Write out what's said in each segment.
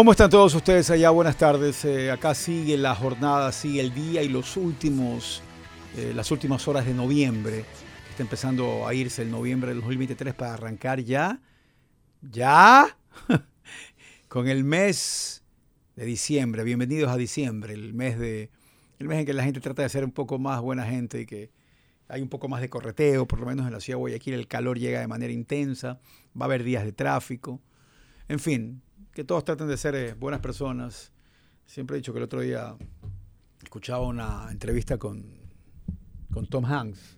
¿Cómo están todos ustedes allá? Buenas tardes. Eh, acá sigue la jornada, sigue el día y los últimos, eh, las últimas horas de noviembre. Está empezando a irse el noviembre del 2023 para arrancar ya, ya, con el mes de diciembre. Bienvenidos a diciembre, el mes de, el mes en que la gente trata de ser un poco más buena gente y que hay un poco más de correteo, por lo menos en la ciudad de Guayaquil el calor llega de manera intensa, va a haber días de tráfico. En fin, que todos traten de ser eh, buenas personas. Siempre he dicho que el otro día escuchaba una entrevista con, con Tom Hanks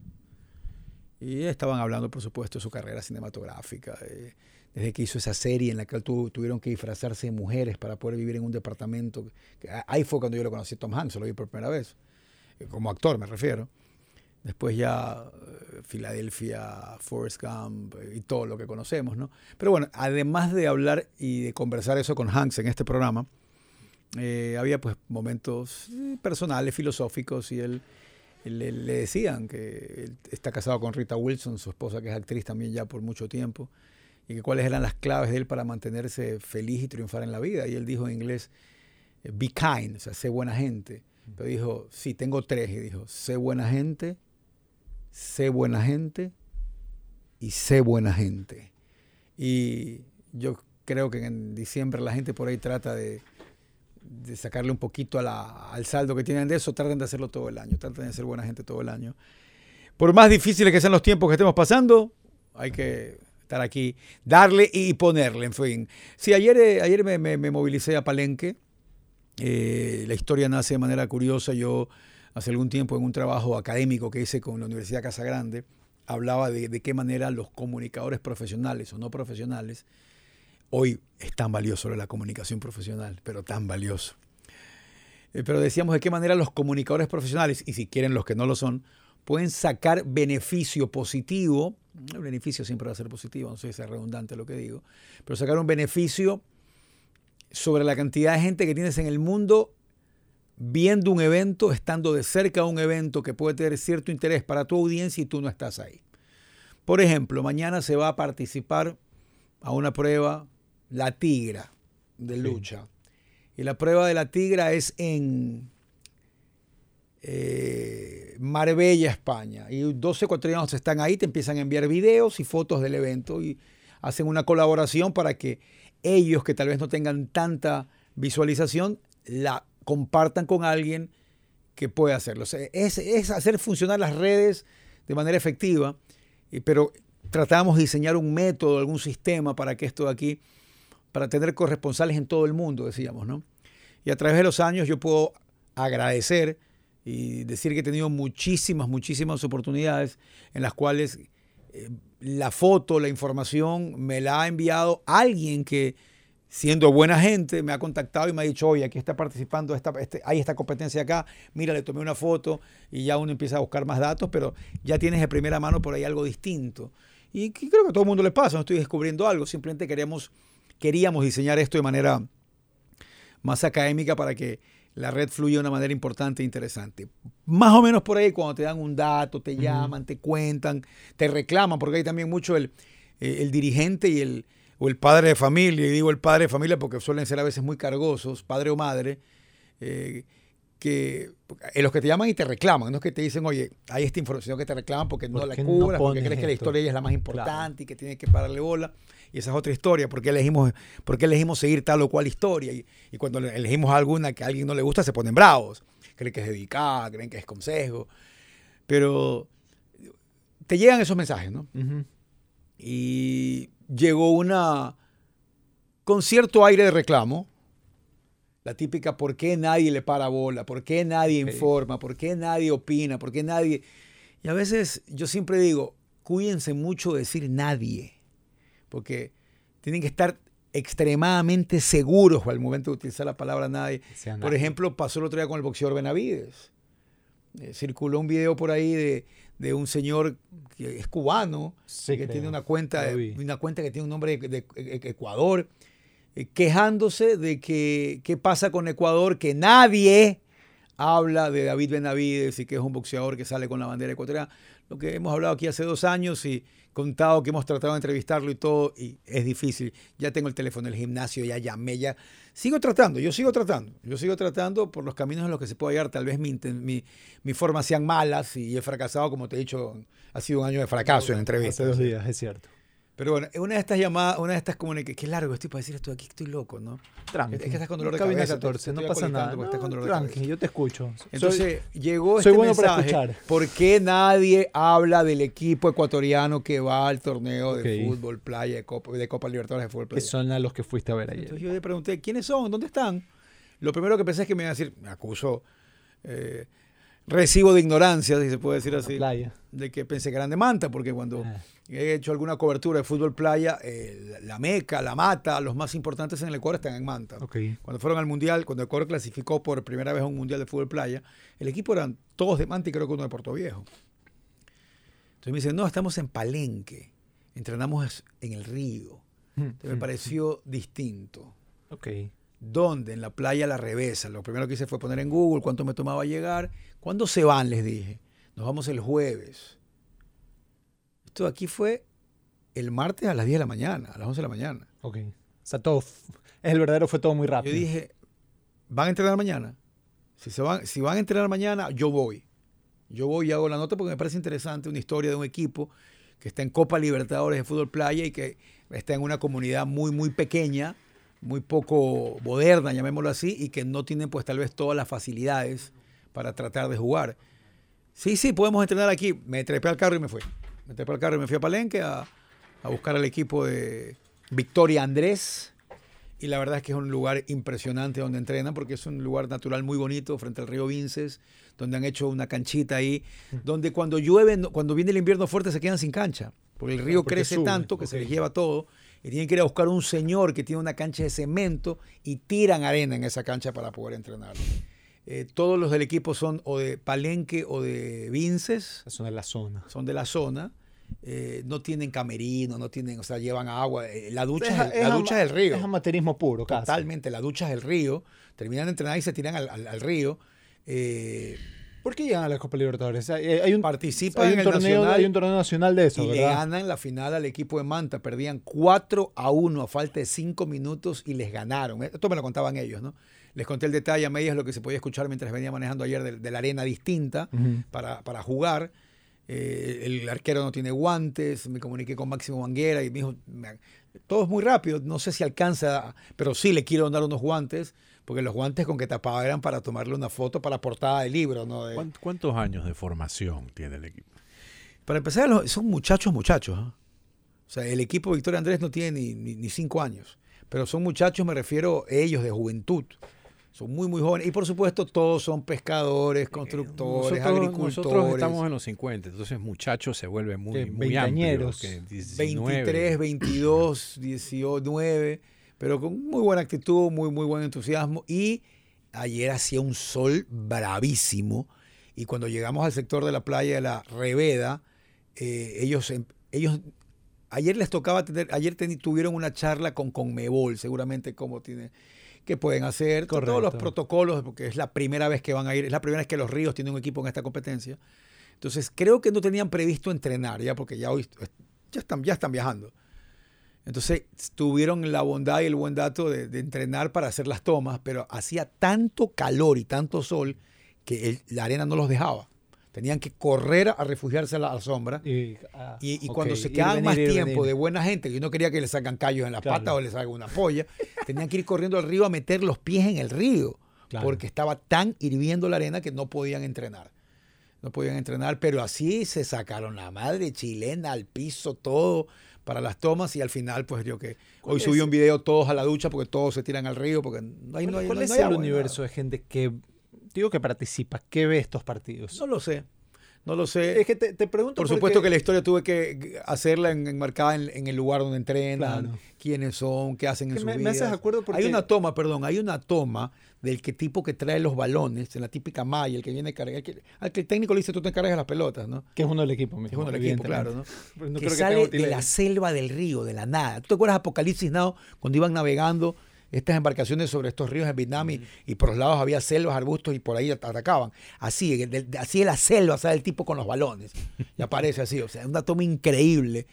y estaban hablando, por supuesto, de su carrera cinematográfica. eh, desde que hizo esa serie en la que tu- tuvieron que disfrazarse de mujeres para poder vivir en un departamento. Ahí fue cuando yo lo conocí Tom Hanks, lo vi por primera vez. eh, Como actor, me refiero. Después ya eh, Filadelfia, Forrest Gump eh, y todo lo que conocemos, ¿no? Pero bueno, además de hablar y de conversar eso con Hanks en este programa, eh, había pues momentos personales, filosóficos y él, le, decían que está casado con Rita Wilson, su esposa que es actriz también ya por mucho tiempo, y que cuáles eran las claves de él para mantenerse feliz y triunfar en la vida. Y él dijo en inglés, be kind, o sea, sé buena gente. Pero dijo, sí, tengo tres. Y dijo, sé buena gente, sé buena gente y sé buena gente. Y yo creo que en diciembre la gente por ahí trata de, de sacarle un poquito al saldo que tienen de eso, traten de hacerlo todo el año, traten de ser buena gente todo el año. Por más difíciles que sean los tiempos que estemos pasando, hay que estar aquí, darle y ponerle, en fin. Sí, ayer, eh, ayer me movilicé a Palenque. Eh, la historia nace de manera curiosa. Yo hace algún tiempo en un trabajo académico que hice con la Universidad Casa Grande, hablaba de, qué manera los comunicadores profesionales o no profesionales, hoy es tan valioso la comunicación profesional, pero tan valioso. Eh, pero decíamos de qué manera los comunicadores profesionales, y si quieren los que no lo son, pueden sacar beneficio positivo. El beneficio siempre va a ser positivo, no sé si es redundante lo que digo, pero sacar un beneficio sobre la cantidad de gente que tienes en el mundo viendo un evento, estando de cerca a un evento que puede tener cierto interés para tu audiencia y tú no estás ahí. Por ejemplo, mañana se va a participar a una prueba, la tigra de lucha. Y la prueba de la tigra es en eh, Marbella, España. Y 12 ecuatorianos están ahí, te empiezan a enviar videos y fotos del evento y hacen una colaboración para que ellos que tal vez no tengan tanta visualización la compartan con alguien que pueda hacerlo. Es, es hacer funcionar las redes de manera efectiva, y- pero tratamos de diseñar un método, algún sistema para que esto de aquí, para tener corresponsales en todo el mundo, decíamos, ¿no? Y a través de los años yo puedo agradecer y decir que he tenido muchísimas, muchísimas oportunidades en las cuales eh, la foto, la información me la ha enviado alguien que siendo buena gente, me ha contactado y me ha dicho, oye, aquí está participando, esta, este, hay esta competencia acá, mira, le tomé una foto y ya uno empieza a buscar más datos, pero ya tienes de primera mano por ahí algo distinto. Y que creo que a todo el mundo le pasa, no estoy descubriendo algo, simplemente queríamos, queríamos diseñar esto de manera más académica para que la red fluya de una manera importante e interesante. Más o menos por ahí, cuando te dan un dato, te llaman, te cuentan, te reclaman, porque hay también mucho el, eh, el dirigente y el, o el padre de familia, y digo el padre de familia porque suelen ser a veces muy cargosos, padre o madre, eh, que en los que te llaman y te reclaman, no es que te dicen, oye, hay esta información que te reclaman porque no ¿Por la no cubras, porque crees que la historia es la más Claro. importante y que tiene que pararle bola. Y esa es otra historia, porque elegimos, porque elegimos seguir tal o cual historia. Y, y cuando elegimos alguna que a alguien no le gusta, se ponen bravos. Creen que es dedicada, creen que es consejo, pero te llegan esos mensajes, ¿no? Y llegó una con cierto aire de reclamo. La típica, ¿por qué nadie le para bola? ¿Por qué nadie informa? ¿Por qué nadie opina? ¿Por qué nadie...? Y a veces yo siempre digo, cuídense mucho de decir nadie, porque tienen que estar extremadamente seguros al momento de utilizar la palabra nadie. Por ejemplo, pasó el otro día con el boxeador Benavides. Eh, circuló un video por ahí de, de un señor que es cubano, Sí, que creo. tiene una cuenta, una cuenta que tiene un nombre de, de- de Ecuador, eh, quejándose de que qué pasa con Ecuador, que nadie habla de David Benavides y que es un boxeador que sale con la bandera ecuatoriana. Lo que hemos hablado aquí hace dos años y contado que hemos tratado de entrevistarlo y todo, y es difícil. Ya tengo el teléfono del gimnasio, ya llamé, ya. Sigo tratando, yo sigo tratando, yo sigo tratando por los caminos en los que se puede llegar. Tal vez mi, mi, mi formas sean malas y he fracasado, como te he dicho, ha sido un año de fracaso en entrevistas. Hace dos días, es cierto. Pero bueno, una de estas llamadas, una de estas comunicaciones, qué largo estoy para decir esto aquí, estoy loco, ¿no? Tranqui. Es que estás con dolor de Cabina cabeza, te- 14, te no pasa nada. estás con de tranqui, cabeza. yo te escucho. Entonces llegó soy este bueno para mensaje, escuchar. ¿por qué nadie habla del equipo ecuatoriano que va al torneo de fútbol playa, de Copa, de Copa Libertadores de fútbol que playa? son a los que fuiste a ver ayer. Entonces yo le pregunté, ¿quiénes son? ¿Dónde están? Lo primero que pensé es que me iban a decir, me acuso, eh, recibo de ignorancia, si se puede decir así, Playa. de que pensé que eran de Manta, porque cuando Ah. he hecho alguna cobertura de fútbol playa, eh, la, Meca, la Mata, los más importantes en el Ecuador están en Manta. Cuando fueron al Mundial, cuando Ecuador clasificó por primera vez a un Mundial de fútbol playa, el equipo eran todos de Manta y creo que uno de Puerto Viejo. Entonces me dicen, no, estamos en Palenque, entrenamos en el río. Entonces me pareció distinto. Ok. ¿Dónde? En la playa La Revesa. Lo primero que hice fue poner en Google cuánto me tomaba llegar. ¿Cuándo se van? Les dije. Nos vamos el jueves. Esto aquí fue el martes a las 10 de la mañana, a las 11 de la mañana. Ok. O sea, todo. Es el verdadero, fue todo muy Yo rápido. dije, ¿van a entrenar mañana? Si, se van, si van a entrenar mañana, yo voy. Yo voy y hago la nota porque me parece interesante una historia de un equipo que está en Copa Libertadores de Fútbol Playa y que está en una comunidad muy, muy pequeña, muy poco moderna, llamémoslo así, y que no tienen pues tal vez todas las facilidades para tratar de jugar. Sí, sí, podemos entrenar aquí. Me trepé al carro y me fui. Me trepé al carro y me fui a Palenque a, a buscar al equipo de Victoria Andrés. Y la verdad es que es un lugar impresionante donde entrenan porque es un lugar natural muy bonito frente al río Vinces, donde han hecho una canchita ahí, donde cuando llueve, cuando viene el invierno fuerte se quedan sin cancha, porque el río porque crece sube, tanto que se ok. les lleva todo y tienen que ir a buscar un señor que tiene una cancha de cemento y tiran arena en esa cancha para poder entrenar. Eh, todos los del equipo son o de Palenque o de Vinces, Eso es la zona. son de la zona. eh, no tienen camerino, no tienen, o sea, llevan agua. eh, la ducha, Es- es, la es ducha ama- es el río. Es amateurismo puro, casi. Totalmente, la ducha es el río. Terminan de entrenar y se tiran al, al- al río. Eh, ¿Por qué llegan a la Copa Libertadores? Hay, hay un, participan hay en un el torneo, Nacional hay un torneo nacional de eso, y le ¿verdad? ganan la final al equipo de Manta. Perdían 4 a 1 a falta de 5 minutos y les ganaron. Esto me lo contaban ellos, ¿no? Les conté el detalle a medias lo que se podía escuchar mientras venía manejando ayer de, de la arena distinta para, para jugar. Eh, el arquero no tiene guantes, me comuniqué con Máximo Manguera y me dijo, "Me- todo es muy rápido, no sé si alcanza, pero sí le quiero dar unos guantes, porque los guantes con que tapaba eran para tomarle una foto para la portada del libro, ¿no? De- ¿Cuán- ¿Cuántos años de formación tiene el equipo? para empezar, son muchachos, muchachos. ¿ah? O sea, el equipo Victoria Andrés no tiene ni, ni- ni cinco años, pero son muchachos, me refiero a ellos de juventud. Son muy, muy jóvenes. Y por supuesto, todos son pescadores, constructores, nosotros, agricultores. nosotros estamos en los 50, entonces muchachos se vuelve muy, muy amplio. veinteañeros. que 19. 23, 22, 19, pero con muy buena actitud, muy, muy buen entusiasmo. Y ayer hacía un sol bravísimo. Y cuando llegamos al sector de la playa de la Reveda, eh, ellos, em- ellos, ayer les tocaba tener, ayer teni- tuvieron una charla con Conmebol, seguramente cómo tiene, qué pueden hacer, todos los Correcto. protocolos, porque es la primera vez que van a ir, es la primera vez que los Ríos tienen un equipo en esta competencia. Entonces, creo que no tenían previsto entrenar ya, porque ya hoy ya están, ya están viajando. Entonces, tuvieron la bondad y el buen dato de, de entrenar para hacer las tomas, pero hacía tanto calor y tanto sol que el- la arena no los dejaba. Tenían que correr a refugiarse a la, a la sombra. Y, ah, Y, y ok, cuando se quedaban venir, más ir, tiempo venir. de buena gente, que yo no quería que le sacan callos en las Claro. patas o les salga una polla, tenían que ir corriendo al río a meter los pies en el río, Claro. porque estaba tan hirviendo la arena que no podían entrenar. No podían entrenar, pero así se sacaron la madre chilena al piso, todo para las tomas y al final pues yo que hoy subí un video todos a la ducha porque todos se tiran al río porque no hay, ¿Cuál, no hay- cuál no es hay el agua, universo de gente que, digo que participa, que ve estos partidos? No lo sé, no lo sé. es que te, te pregunto Por porque- supuesto que la historia tuve que hacerla en- enmarcada en, en el lugar donde entrenan, Claro. quiénes son, qué hacen en Que sus me- haces acuerdo porque- Hay una toma, perdón, hay una toma del que tipo que trae los balones, en la típica malla, el que viene a cargar, el que- al que el técnico le dice tú te encargas de las pelotas, ¿no? Que es uno del equipo Es mismo. uno del equipo, claro, ¿no? No que creo que sale de la selva del río, de la nada. ¿Tú te acuerdas Apocalipsis Now cuando iban navegando estas embarcaciones sobre estos ríos en Vietnam y, y por los lados había selvas, arbustos y por ahí at- atacaban? Así, de- de- así en la selva sale el tipo con los balones y aparece así. O sea, una toma increíble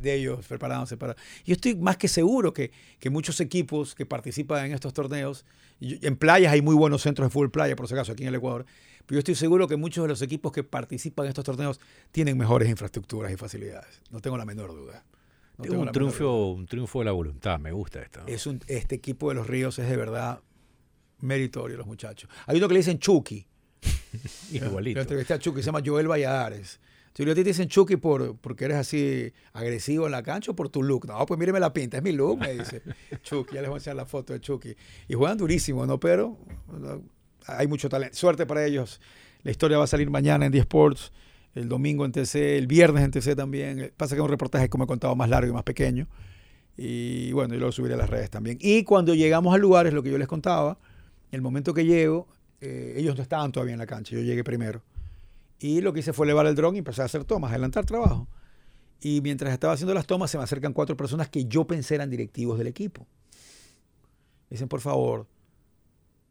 de ellos preparándose para... Yo estoy más que seguro que, que muchos equipos que participan en estos torneos, y- en playas hay muy buenos centros de fútbol playa, por si acaso, aquí en el Ecuador, pero yo estoy seguro que muchos de los equipos que participan en estos torneos tienen mejores infraestructuras y facilidades. No tengo la menor duda. No Es tengo un triunfo, un triunfo de la voluntad, me gusta esto. Es un, este equipo de los Ríos es de verdad meritorio, los muchachos. Hay uno que le dicen Chucky. Igualito. Yo entrevisté a Chucky, se llama Joel Valladares. Si a ti te dicen Chucky por, porque eres así agresivo en la cancha o por tu look. No, pues míreme la pinta, es mi look, me dice Chucky. Ya les voy a enseñar la foto de Chucky. Y juegan durísimo, ¿no? Pero no, hay mucho talento. Suerte para ellos. La historia va a salir mañana en 10 Sports, el domingo en TC, el viernes en TC también. Pasa que es un reportaje, como he contado, más largo y más pequeño. Y bueno, yo lo subiré a las redes también. Y cuando llegamos al lugar, es lo que yo les contaba, el momento que llego, eh, ellos no estaban todavía en la cancha, yo llegué primero. Y lo que hice fue elevar el dron y empecé a hacer tomas, adelantar trabajo. Y mientras estaba haciendo las tomas, se me acercan cuatro personas que yo pensé eran directivos del equipo. Dicen, por favor,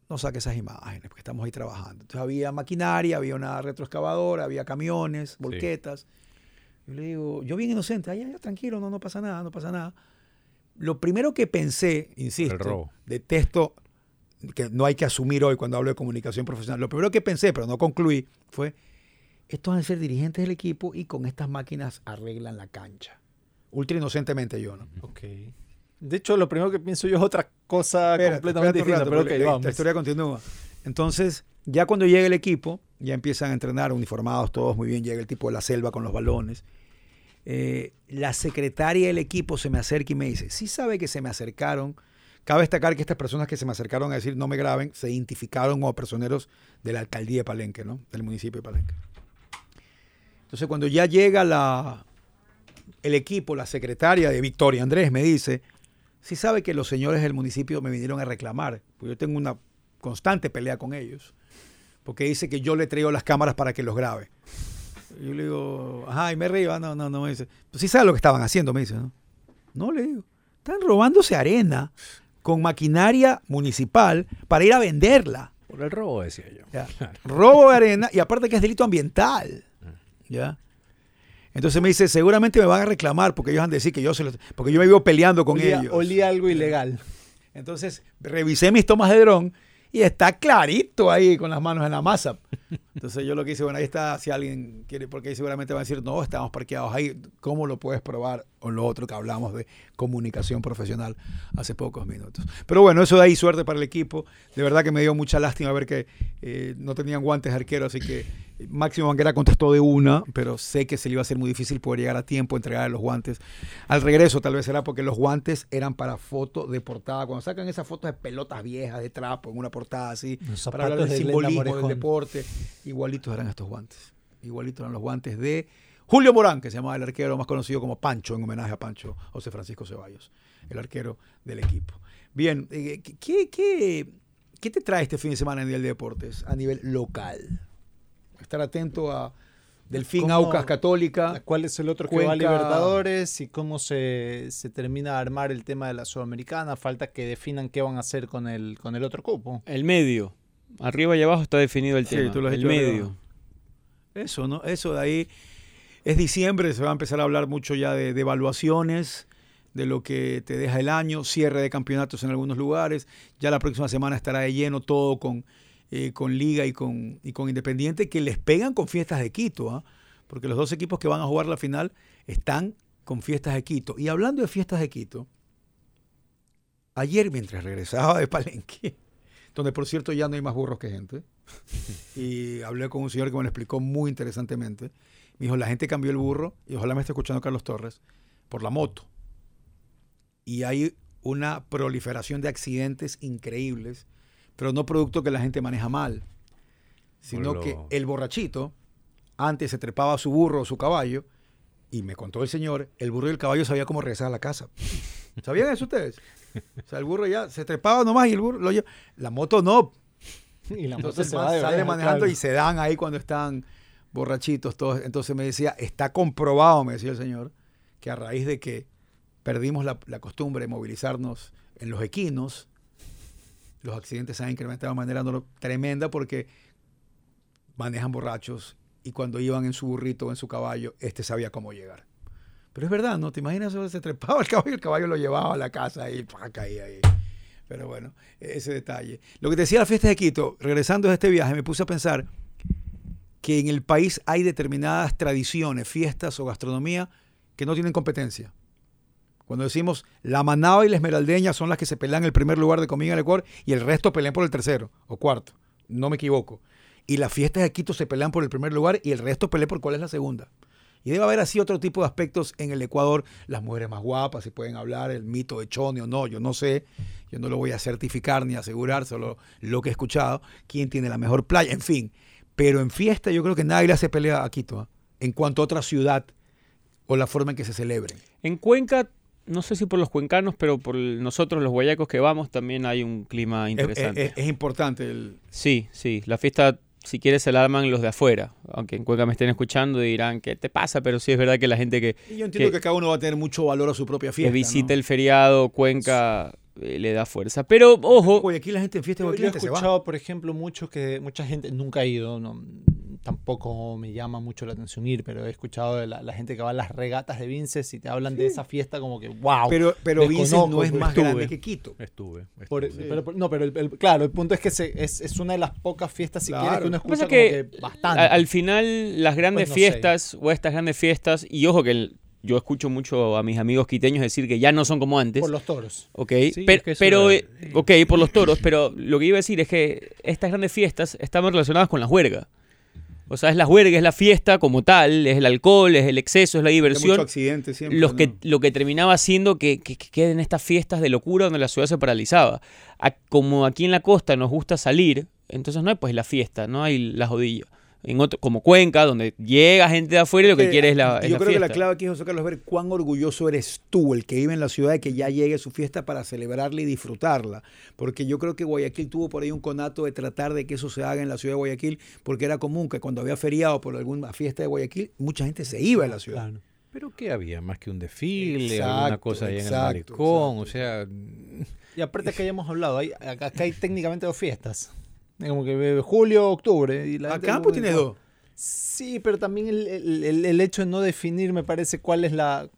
no saque esas imágenes, porque estamos ahí trabajando. Entonces había maquinaria, había una retroexcavadora, había camiones, volquetas. Yo le digo, yo bien inocente, ay, ay, tranquilo, no, no pasa nada, no pasa nada. Lo primero que pensé, insisto, detesto que no hay que asumir hoy cuando hablo de comunicación profesional. Lo primero que pensé, pero no concluí, fue, estos van a ser dirigentes del equipo y con estas máquinas arreglan la cancha. Ultra inocentemente yo, ¿no? Ok. De hecho, lo primero que pienso yo es otra cosa Espérate, completamente espérate distinta, pero ok. La historia continúa. Entonces, ya cuando llega el equipo, ya empiezan a entrenar, uniformados todos muy bien, llega el tipo de la selva con los balones. Eh, la secretaria del equipo se me acerca y me dice, sí sabe que se me acercaron. Cabe destacar que estas personas que se me acercaron a decir no me graben, se identificaron como personeros de la alcaldía de Palenque, ¿no? Del municipio de Palenque. Entonces, cuando ya llega la, el equipo, la secretaria de Victoria Andrés me dice, sí sabe que los señores del municipio me vinieron a reclamar, porque yo tengo una constante pelea con ellos, porque dice que yo le traigo las cámaras para que los grabe. Y yo le digo, ajá, y me río, "Ah, no, no, no, me dice, pues sí sabe lo que estaban haciendo, me dice, ¿no? No, le digo, están robándose arena con maquinaria municipal para ir a venderla. Por el robo, decía yo. Ya. Robo de arena y aparte que es delito ambiental. ¿Ya? Entonces me dice, seguramente me van a reclamar porque ellos han de decir que yo se los, porque yo me vivo peleando con olía, ellos. olía algo ilegal. Entonces revisé mis tomas de dron y está clarito ahí con las manos en la masa. Entonces yo lo que hice, bueno, ahí está, si alguien quiere, porque ahí seguramente van a decir, no, estamos parqueados ahí, ¿cómo lo puedes probar? O lo otro que hablamos de comunicación profesional hace pocos minutos. Pero bueno, eso de ahí, suerte para el equipo. De verdad que me dio mucha lástima ver que eh, no tenían guantes de arquero, así que Máximo Banguera contestó de una, pero sé que se le iba a hacer muy difícil poder llegar a tiempo, entregar los guantes. Al regreso tal vez será porque los guantes eran para foto de portada. Cuando sacan esas fotos de pelotas viejas de trapo en una portada así, para hablar del de simbolismo del deporte, igualitos eran estos guantes. Igualitos eran los guantes de Julio Morán, que se llamaba el arquero más conocido como Pancho, en homenaje a Pancho José Francisco Ceballos, el arquero del equipo. Bien, eh, ¿qué, qué, qué te trae este fin de semana en del Deportes a nivel local? Estar atento a Delfín ¿Cómo- Aucas Católica. ¿Cuál es el otro que va a Cuenca- Libertadores y cómo se, se termina de armar el tema de la Sudamericana? Falta que definan qué van a hacer con el, con el otro cupo. El medio. Arriba y abajo está definido el Sí, tema. tú lo has el medio. arriba. Eso, ¿no? Eso de ahí. Es diciembre, se va a empezar a hablar mucho ya de, de evaluaciones, de lo que te deja el año, cierre de campeonatos en algunos lugares. Ya la próxima semana estará de lleno todo con, eh, con Liga y con, y con Independiente, que les pegan con fiestas de Quito, ¿ah? porque los dos equipos que van a jugar la final están con fiestas de Quito. Y hablando de fiestas de Quito, ayer mientras regresaba de Palenque, donde por cierto ya no hay más burros que gente. Y hablé con un señor que me lo explicó muy interesantemente. Me dijo, la gente cambió el burro, y ojalá me esté escuchando Carlos Torres, por la moto. Y hay una proliferación de accidentes increíbles, pero no producto que la gente maneja mal, sino lo- que el borrachito antes se trepaba a su burro o su caballo, y me contó el señor, el burro y el caballo sabía cómo regresar a la casa. ¿Sabían eso ustedes? O sea, el burro ya se trepaba nomás y el burro lo lleva. La moto no. Y la moto Entonces se man de sale manejando y se dan ahí cuando están borrachitos todos. Entonces me decía, está comprobado, me decía el señor, que a raíz de que perdimos la, la costumbre de movilizarnos en los equinos, los accidentes se han incrementado de manera tremenda porque manejan borrachos y cuando iban en su burrito o en su caballo, este sabía cómo llegar. Pero es verdad, ¿no? ¿Te imaginas? Se trepaba el caballo y el caballo lo llevaba a la casa y caía ahí. Pero bueno, ese detalle. Lo que decía la fiesta de Quito, regresando de este viaje, me puse a pensar que en el país hay determinadas tradiciones, fiestas o gastronomía que no tienen competencia. Cuando decimos la manaba y la esmeraldeña son las que se pelean el primer lugar de comida en Ecuador y el resto pelean por el tercero o cuarto. No me equivoco. Y las fiestas de Quito se pelean por el primer lugar y el resto pelea por cuál es la segunda. Y debe haber así otro tipo de aspectos en el Ecuador, las mujeres más guapas, si pueden hablar, el mito de Chone o no, yo no sé, yo no lo voy a certificar ni asegurar, solo lo que he escuchado, quién tiene la mejor playa, en fin. Pero en fiesta yo creo que nadie hace pelea a Quito, ¿ah? en cuanto a otra ciudad o la forma en que se celebren. En Cuenca, no sé si por los cuencanos, pero por nosotros los guayacos que vamos también hay un clima Es, interesante. es- es importante el... Sí, sí. La fiesta, si quieres, se la arman los de afuera. Aunque en Cuenca me estén escuchando y dirán, ¿qué te pasa? Pero sí es verdad que la gente que, y Yo entiendo que- que, cada uno va a tener mucho valor a su propia que fiesta. visita ¿no? el feriado, Cuenca eh, le da fuerza. Pero, ojo, Oye, aquí la gente en fiesta Yo, he escuchado, por ejemplo, mucho que mucha gente nunca ha ido, no, tampoco me llama mucho la atención ir, pero he escuchado de la, la gente que va a las regatas de Vinces y te hablan de esa fiesta como que wow. Pero, pero Vinces no es más estuve. grande que Quito. Estuve. Por- pero- no, pero el- el- claro, el punto es que se- es, es una de las pocas fiestas, si Claro. quieres, que uno escucha es como que que bastante. al final las grandes Pues no sé. fiestas o estas grandes fiestas, y ojo que el- yo escucho mucho a mis amigos quiteños decir que ya no son como antes. por los toros. Ok, Sí, es que pero, era- eh, ok, por los toros, pero lo que iba a decir es que estas grandes fiestas estaban relacionadas con la juerga. O sea, es la juerga, es la fiesta como tal, es el alcohol, es el exceso, es la diversión. mucho accidente siempre. los que, lo que terminaba haciendo que, que- que queden estas fiestas de locura donde la ciudad se paralizaba. A- como aquí en la costa nos gusta salir, entonces no hay pues la fiesta, no hay la jodilla. En otro, como Cuenca, donde llega gente de afuera y lo que Eh, quiere es la, es Yo la creo que la clave aquí, José Carlos, es ver cuán orgulloso eres tú, el que vive en la ciudad, de que ya llegue su fiesta para celebrarla y disfrutarla. Porque yo creo que Guayaquil tuvo por ahí un conato de tratar de que eso se haga en la ciudad de Guayaquil, porque era común que cuando había feriado por alguna fiesta de Guayaquil, mucha gente se iba de la ciudad. Claro. ¿Pero qué había? Más que un desfile, Exacto, alguna cosa ahí en el malecón, exacto. o sea... Y aparte que hayamos hablado, hay, acá hay técnicamente dos fiestas. Es Como que eh, julio, octubre. Y la Acá pues tienes dos. Sí, pero también el, el- el- hecho de no definir, me parece, cuál es la.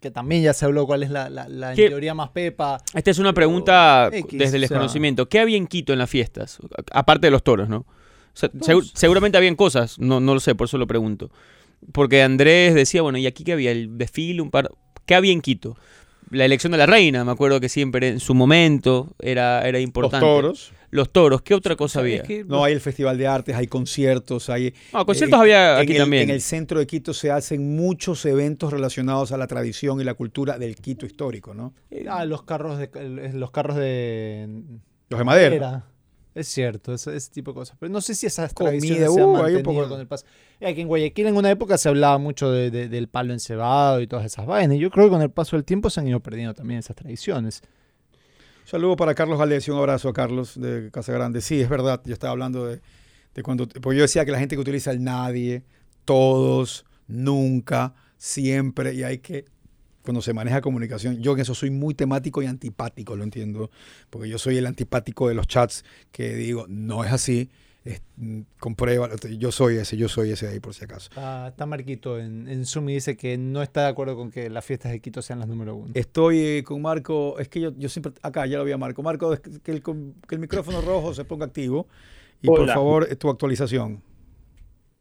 Que también ya se habló, cuál es la, la, la en ¿Qué? teoría más pepa. Esta es una pregunta X, desde el o sea- desconocimiento. ¿Qué había en Quito en las fiestas? Aparte de los toros, ¿no? O sea, segu- seguramente habían cosas, no, no lo sé, por eso lo pregunto. Porque Andrés decía, bueno, ¿y aquí qué había? El desfile, un par... ¿Qué había en Quito? La elección de la reina, me acuerdo que siempre en su momento era, era Los importante. toros. Los toros, ¿qué otra cosa había? Que No, hay el Festival de Artes, hay conciertos, hay... No, conciertos eh, había en aquí el- también. En el centro de Quito se hacen muchos eventos relacionados a la tradición y la cultura del Quito histórico, ¿no? Ah, los carros de. Los carros de. Los de madera. Era. Es cierto, ese, ese tipo de cosas. Pero no sé si esas Comida, tradiciones se han uh, hay un mantenido poco de- con el paso. Eh, que en Guayaquil en una época se hablaba mucho de- de- del palo encebado y todas esas vainas. Y yo creo que con el paso del tiempo se han ido perdiendo también esas tradiciones. Saludo para Carlos Galés, un abrazo a Carlos de Casa Grande. Sí, es verdad, yo estaba hablando de, cuando, porque yo decía que la gente que utiliza el nadie, todos, nunca, siempre, y hay que, cuando se maneja comunicación, yo en eso soy muy temático y antipático, lo entiendo, porque yo soy el antipático de los chats que digo, no es así, es, comprueba, yo soy ese, yo soy ese ahí por si acaso. Está, está Marquito en, en Zoom y dice que no está de acuerdo con que las fiestas de Quito sean las número uno. Estoy eh, con Marco, es que yo, yo siempre, acá ya lo vi a Marco. Marco, es que el, que el micrófono rojo se ponga activo y por favor tu actualización.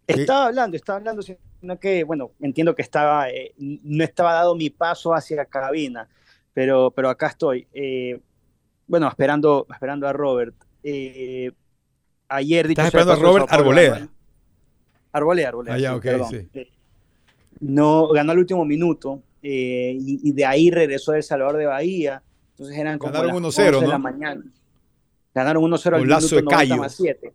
Sí. Estaba hablando, estaba hablando, sino que, bueno, entiendo que estaba, eh, no estaba dado mi paso hacia cabina, pero, pero acá estoy. Eh, bueno, esperando, esperando a Robert. eh, ayer dicho Estás sea esperando a paso, Robert Arboleda. Arboleda, Arboleda. Ah, ya, sí, ok, perdón. sí. Eh, No, ganó al último minuto eh, y, y de ahí regresó El Salvador de Bahía. Entonces eran como Ganaron las 1-0, 11 de ¿no? la mañana. Ganaron 1-0 al minuto de 90 Cayo. más 7.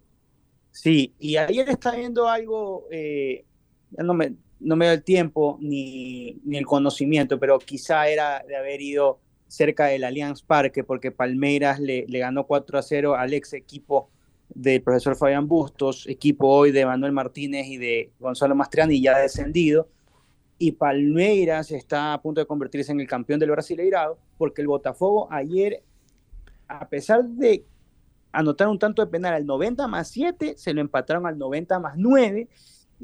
Sí, y ayer está viendo algo, eh, ya no me, no me da el tiempo ni, ni el conocimiento, pero quizá era de haber ido cerca del Allianz Parque, porque Palmeiras le, le ganó 4 a 0 al ex equipo del profesor Fabián Bustos, equipo hoy de Manuel Martínez y de Gonzalo Mastriani, ya descendido. Y Palmeiras está a punto de convertirse en el campeón del Brasileirado, porque el Botafogo ayer, a pesar de anotar un tanto de penal al 90 más 7, se lo empataron al 90 más 9.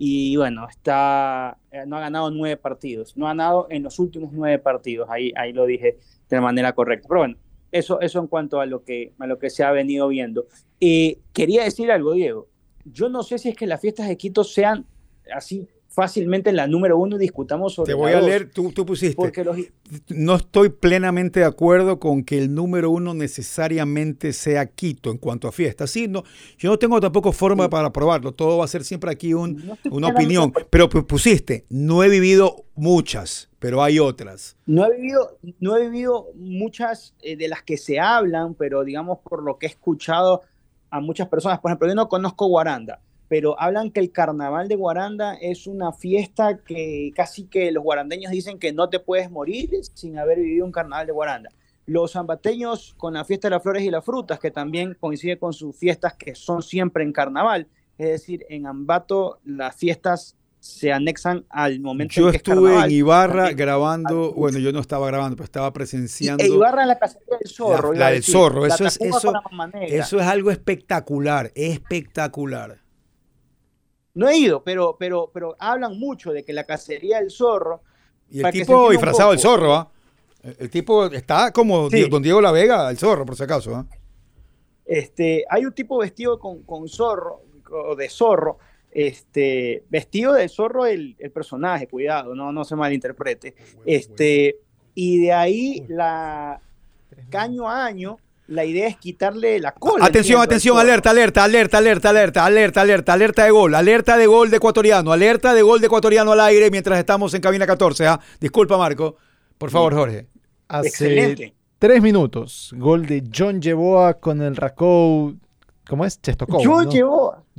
Y bueno, está, eh, no ha ganado nueve partidos, no ha ganado en los últimos nueve partidos, ahí, ahí lo dije de manera correcta. Pero bueno, eso, eso en cuanto a lo que, a lo que se ha venido viendo. Eh, quería decir algo, Diego. Yo no sé si es que las fiestas de Quito sean así fácilmente la número uno discutamos sobre Te voy la a leer, tú, tú pusiste. Los, No estoy plenamente de acuerdo con que el número uno necesariamente sea Quito en cuanto a fiestas. Sí, no, yo no tengo tampoco forma para probarlo. Todo va a ser siempre aquí un- No una opinión. Pero pu- pusiste, no he vivido muchas, pero hay otras. No he vivido, no he vivido muchas eh, de las que se hablan, pero digamos por lo que he escuchado a muchas personas, por ejemplo, yo no conozco Guaranda, pero hablan que el carnaval de Guaranda es una fiesta que casi que los guarandeños dicen que no te puedes morir sin haber vivido un carnaval de Guaranda. Los zambateños con la fiesta de las flores y las frutas, que también coincide con sus fiestas que son siempre en carnaval, es decir, en Ambato las fiestas se anexan al momento Yo en que es estuve en carnaval. Ibarra También- grabando, bueno, yo no estaba grabando, pero estaba presenciando. E Ibarra en la cacería del zorro. La- la del decir. zorro, eso es- eso-. Eso es algo espectacular, espectacular. No he ido, pero, pero, pero hablan mucho de que la cacería del zorro. Y el tipo disfrazado del zorro, ¿ah? El- El tipo está como Sí. Don Diego La Vega, el zorro, por si acaso. ¿ah? Este, hay un tipo vestido con, con zorro, o de zorro, este, vestido de zorro el, el personaje, cuidado, no, no se malinterprete. Este, y de ahí la caño a año, la idea es quitarle la cola. Atención, atención, alerta, alerta, alerta, alerta, alerta, alerta, alerta, alerta de gol, alerta de gol de ecuatoriano, alerta de gol de ecuatoriano al aire mientras estamos en cabina 14. ¿ah? Disculpa, Marco. Por favor, Jorge. Hace Excelente. tres minutos, gol de John Yeboa con el Racou. ¿Cómo es? Chestokov. Yo ¿no?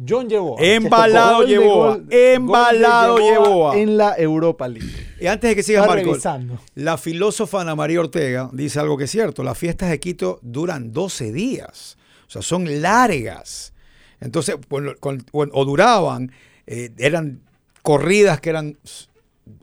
John Yeboa. Embalado Yeboa, embalado Yeboa. En la Europa League. Y antes de que siga Marco, revisando. la filósofa Ana María Ortega dice algo que es cierto. Las fiestas de Quito duran 12 días. O sea, son largas. Entonces, bueno, con- bueno, o duraban, eh, eran corridas que eran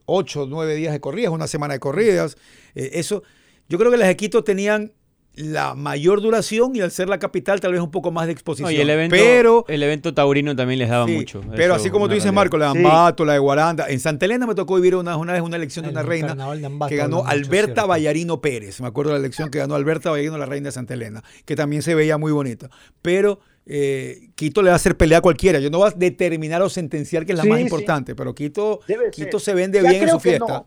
8 o 9 días de corridas, una semana de corridas. Eh, eso, yo creo que las de Quito tenían la mayor duración y al ser la capital tal vez un poco más de exposición. No, y el evento, pero el evento taurino también les daba Sí, mucho. Pero eso así como tú dices, realidad. Marco, la de Sí. Ambato, la de Guaranda. En Santa Elena me tocó vivir una, una vez una elección de una reina carnaval de Ambato que ganó mucho, Alberta ¿cierto? Vallarino Pérez. Me acuerdo de la elección que ganó Alberta Vallarino, la reina de Santa Elena, que también se veía muy bonita. Pero eh, Quito le va a hacer pelea a cualquiera. Yo no voy a determinar o sentenciar que es la Sí, más sí. importante, pero Quito, Debe Quito ser. se vende Ya bien en su fiesta. no.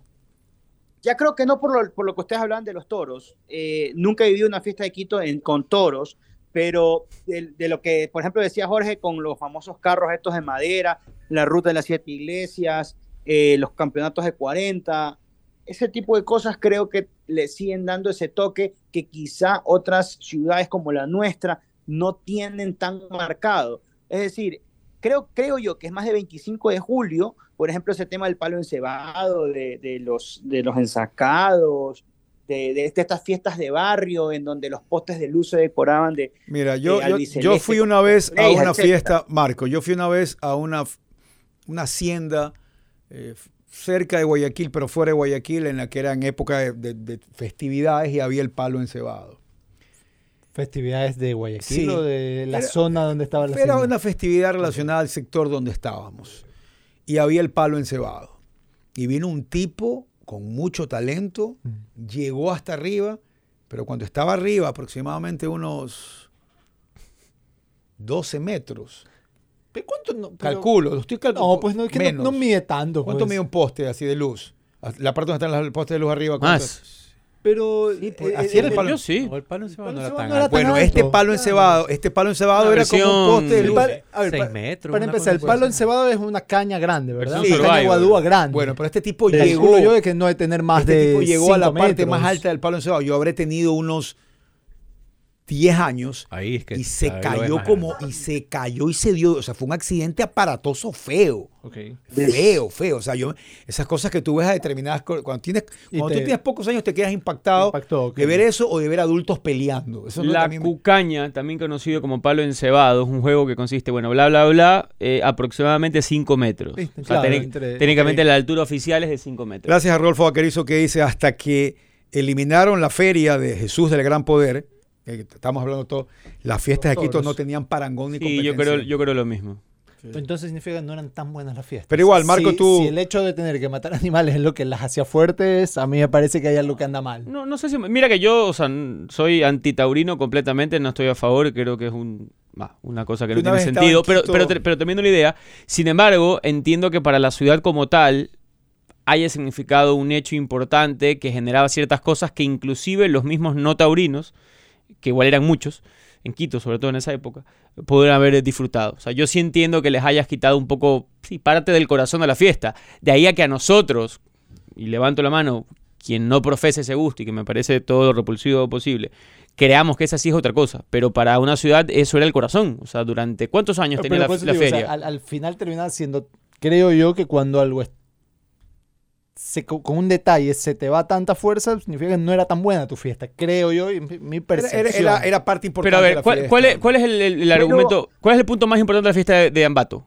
Ya creo que no por lo, por lo que ustedes hablan de los toros. Eh, nunca he vivido una fiesta de Quito con toros, pero de, de lo que, por ejemplo, decía Jorge con los famosos carros estos de madera, la ruta de las siete iglesias, eh, los campeonatos de 40, ese tipo de cosas creo que le siguen dando ese toque que quizá otras ciudades como la nuestra no tienen tan marcado. Es decir, creo, creo yo que es más de 25 de julio, por ejemplo, ese tema del palo encebado, de, de los, de los ensacados, de, de estas fiestas de barrio en donde los postes de luz se decoraban de... Mira, yo, yo, fui una vez a una etcétera. fiesta, Marco, yo fui una vez a una, una hacienda eh, cerca de Guayaquil, pero fuera de Guayaquil, en la que era en época de festividades y había el palo encebado. Festividades de Guayaquil Sí. o de la Era- zona donde estaba la Era una festividad relacionada al sector donde estábamos. Y había el palo encebado. Y vino un tipo con mucho talento, Mm. llegó hasta arriba, pero cuando estaba arriba, aproximadamente unos 12 metros. ¿Pero cuánto no? pero- Calculo, lo estoy calculando. No, pues no, es que no- no, mide tanto. ¿Cuánto pues. mide un poste así de luz? La parte donde están los postes de luz arriba. ¿cuánto? Más. Pero Sí, pues, eh, así eh, era el palo. Yo sí. No, el palo encebado no Palo era tan encebado no era alto. tan Bueno, este palo encebado, este palo encebado Una era como un poste de luz. palo- a ver, Seis pa- metros, Para una empezar, el palo encebado es una caña grande, ¿verdad? Sí, caña survival. guadúa grande. Bueno, pero este tipo llegó, yo de que no de tener más este de tipo llegó a la parte metros. más alta del palo encebado. Yo habré tenido unos 10 años Ahí es que y se cayó como y se cayó y se dio, o sea, fue un accidente aparatoso feo. Feo, feo. O sea, yo, esas cosas que tú ves a determinadas cuando tienes cuando te- tú tienes pocos años te quedas impactado Impactó, de ver eso o de ver adultos peleando. Eso La también cucaña, también conocido como palo encebado, es un juego que consiste, bueno, bla, bla, bla, eh, aproximadamente 5 metros. Sí, O sea, claro, técnic- entre- técnicamente la altura oficial es de 5 metros. Gracias a Rodolfo Vaquerizo que dice hasta que eliminaron la feria de Jesús del Gran Poder, estamos hablando todo, las fiestas de Quito no tenían parangón ni Sí, yo competencia. creo, yo creo lo mismo. Entonces significa que no eran tan buenas las fiestas. Pero igual, Marco, Si- tú- Si el hecho de tener que matar animales es lo que las hacía fuertes, a mí me parece que hay algo que anda mal. No, no sé si. Mira que yo, o sea, soy antitaurino completamente, no estoy a favor, creo que es un, bah, una cosa que no tiene sentido. Pero, pero, te- pero termino la idea. Sin embargo, entiendo que para la ciudad como tal haya significado un hecho importante que generaba ciertas cosas que inclusive los mismos no taurinos, que igual eran muchos, en Quito, sobre todo en esa época, pudieron haber disfrutado. O sea, yo sí entiendo que les hayas quitado un poco, sí, parte del corazón de la fiesta. De ahí a que a nosotros, y levanto la mano, quien no profese ese gusto y que me parece todo lo repulsivo posible, creamos que esa sí es otra cosa. Pero para una ciudad eso era el corazón. O sea, durante cuántos años Pero tenía la, la digo, o sea, feria. al, al final termina siendo, creo yo, que cuando algo es- se- con un detalle se te va tanta fuerza, significa que no era tan buena tu fiesta. Creo yo, y mi, percepción. era- era- era parte importante Pero a de ver, la ¿cuál, fiesta. cuál es, cuál es el, el- el Pero- argumento? ¿Cuál es el punto más importante de la fiesta de, de Ambato?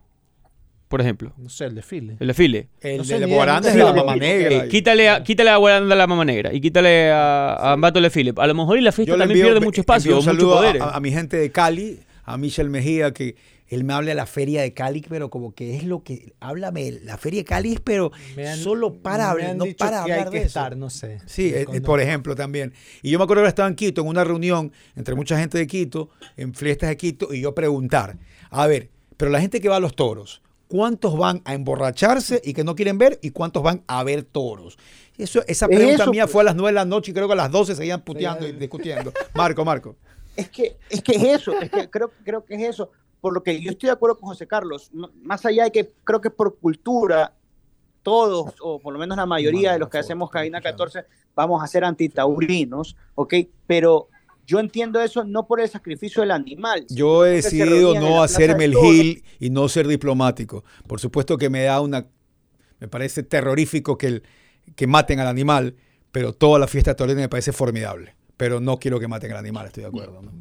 Por ejemplo, No sé, el desfile. el desfile. El No sé de Guaranda es de la. Mama Negra. Ok, quítale, a, quítale a Guaranda la mama negra y quítale a, a Ambato el desfile. A lo mejor y la fiesta Yo también envío- pierde mucho espacio, un mucho saludo a- poder. a, a mi gente de Cali, a Michel Mejía, que él me habla de la feria de Cali, pero como que es lo que. Háblame, la feria de Cali es, pero Me han- solo para me hablar, han no dicho para que hablar hay que de eso. estar, no sé. Sí, eh, eh, por ejemplo, también. Y yo me acuerdo que estaba en Quito, en una reunión entre mucha gente de Quito, en fiestas de Quito, y yo preguntar, a ver, pero la gente que va a los toros, ¿cuántos van a emborracharse y que no quieren ver? ¿Y cuántos van a ver toros? Y Eso, esa Es pregunta eso, mía pues. fue a las 9 de la noche y creo que a las 12 seguían puteando y discutiendo. Marco, Marco. Es que, es que es eso, es que creo, creo que es eso. Por lo que yo estoy de acuerdo con José Carlos, más allá de que creo que por cultura, todos, o por lo menos la mayoría de los que hacemos Cabina 14, vamos a ser antitaurinos, ¿ok? Pero yo entiendo eso no por el sacrificio del animal. Yo he decidido no hacerme el gil y no ser diplomático. Por supuesto que me da una... Me parece terrorífico que, el, que maten al animal, pero toda la fiesta taurina me parece formidable. Pero no quiero que maten al animal, estoy de acuerdo. No,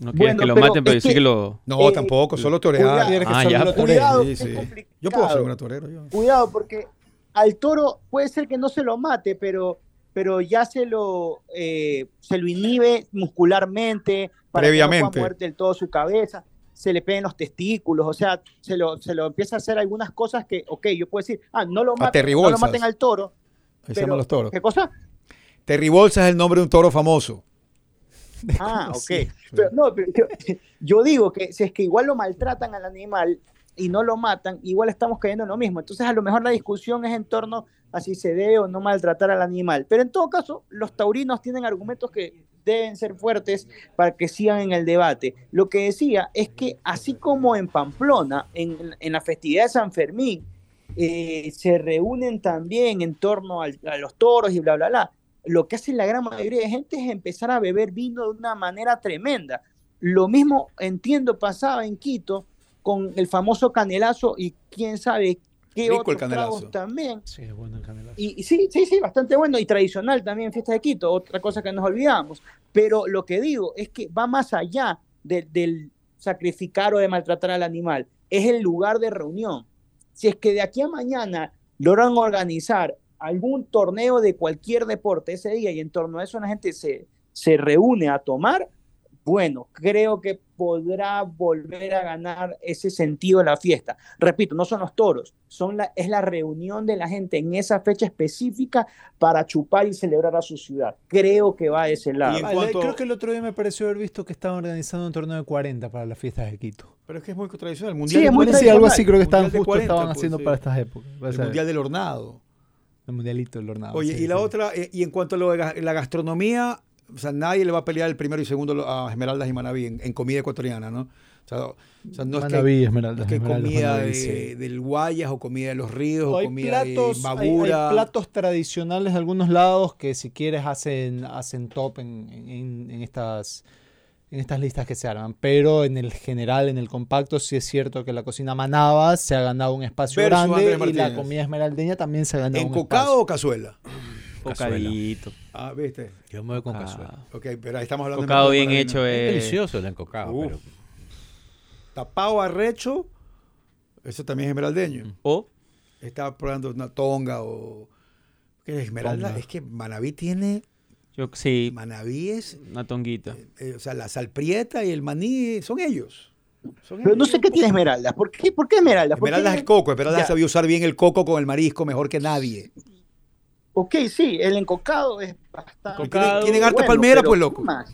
No quieres Bueno, que lo pero maten, pero sí que- que lo... No, Eh, tampoco, solo torear. cuidado. Quieres que Ah, solo ya. Cuidado, toreen. es Sí, sí. complicado. Yo puedo ser un torero. yo. Cuidado, porque al toro puede ser que no se lo mate, pero, pero ya se lo, eh, se lo inhibe muscularmente para que no Previamente. pueda mover del todo su cabeza, se le peguen los testículos, o sea, se lo, se lo empieza a hacer algunas cosas que, ok, yo puedo decir, ah, no lo maten, no lo maten al toro. Ahí se llaman los toros. ¿Qué cosa? Terry Bolsa es el nombre de un toro famoso. Ah, ok. Pero, no, pero yo, yo digo que si es que igual lo maltratan al animal y no lo matan, igual estamos cayendo en lo mismo. Entonces, a lo mejor la discusión es en torno a si se debe o no maltratar al animal. Pero en todo caso, los taurinos tienen argumentos que deben ser fuertes para que sigan en el debate. Lo que decía es que así como en Pamplona, en, en la festividad de San Fermín, eh, se reúnen también en torno al- a los toros y bla, bla, bla. Lo que hace la gran mayoría de gente es empezar a beber vino de una manera tremenda. Lo mismo entiendo pasaba en Quito con el famoso canelazo y quién sabe qué Rico el otros canelazo. tragos también. Sí, es bueno el canelazo. Y, y sí, sí, sí, bastante bueno y tradicional también en Fiesta de Quito, otra cosa que nos olvidamos. Pero lo que digo es que va más allá de- del sacrificar o de maltratar al animal, es el lugar de reunión. Si es que de aquí a mañana logran organizar algún torneo de cualquier deporte ese día y en torno a eso la gente se, se reúne a tomar, bueno, creo que podrá volver a ganar ese sentido de la fiesta. Repito, no son los toros, son la, es la reunión de la gente en esa fecha específica para chupar y celebrar a su ciudad. Creo que va a ese lado. en Vale, cuanto- Creo que el otro día me pareció haber visto que estaban organizando un torneo de 40 para las fiestas de Quito. Pero es que es muy tradicional. El Sí, es muy Sí, algo así tradicional. creo que estaban Mundial justo 40, estaban pues, haciendo sí. para estas épocas. El Mundial del Hornado. El mundialito del hornado. Oye, sí, y la sí. otra, eh, y en cuanto a lo de la gastronomía, o sea, nadie le va a pelear el primero y segundo a Esmeraldas y Manaví en, en comida ecuatoriana, ¿no? O sea, o sea, no Manaví, es que, Esmeraldas, no es que Esmeraldas, comida Manaví, de- sí. del Guayas o comida de los ríos No, o hay comida platos, de hay- hay Babura. platos tradicionales de algunos lados que si quieres hacen, hacen top en, en- en estas, en estas listas que se arman. Pero en el general, en el compacto, sí es cierto que la cocina manaba se ha ganado un espacio Versus grande y la comida esmeraldeña también se ha ganado un ¿Encocado espacio. o cazuela? Bocadito. Ah, viste. Yo me voy con Ah. cazuela. Ok, pero ahí estamos hablando Bocado de bien hecho Es es... delicioso el encocado, Uf. pero Tapado arrecho, eso también es esmeraldeño. O Estaba probando una tonga o... ¿Qué es esmeralda? Tonga. Es que Manaví tiene... yo sí, Manaví es... una tonguita. eh, o sea, la salprieta y el maní son ellos. Son Pero no sé qué tiene Esmeralda. ¿Por qué, ¿Por qué Esmeralda? ¿Por qué- Esmeralda es el coco. Esmeralda Ya. sabía usar bien el coco con el marisco mejor que nadie. Ok, sí, el encocado es bastante. Encocado. Tienen harta bueno, palmera, pues ¿qué loco. más?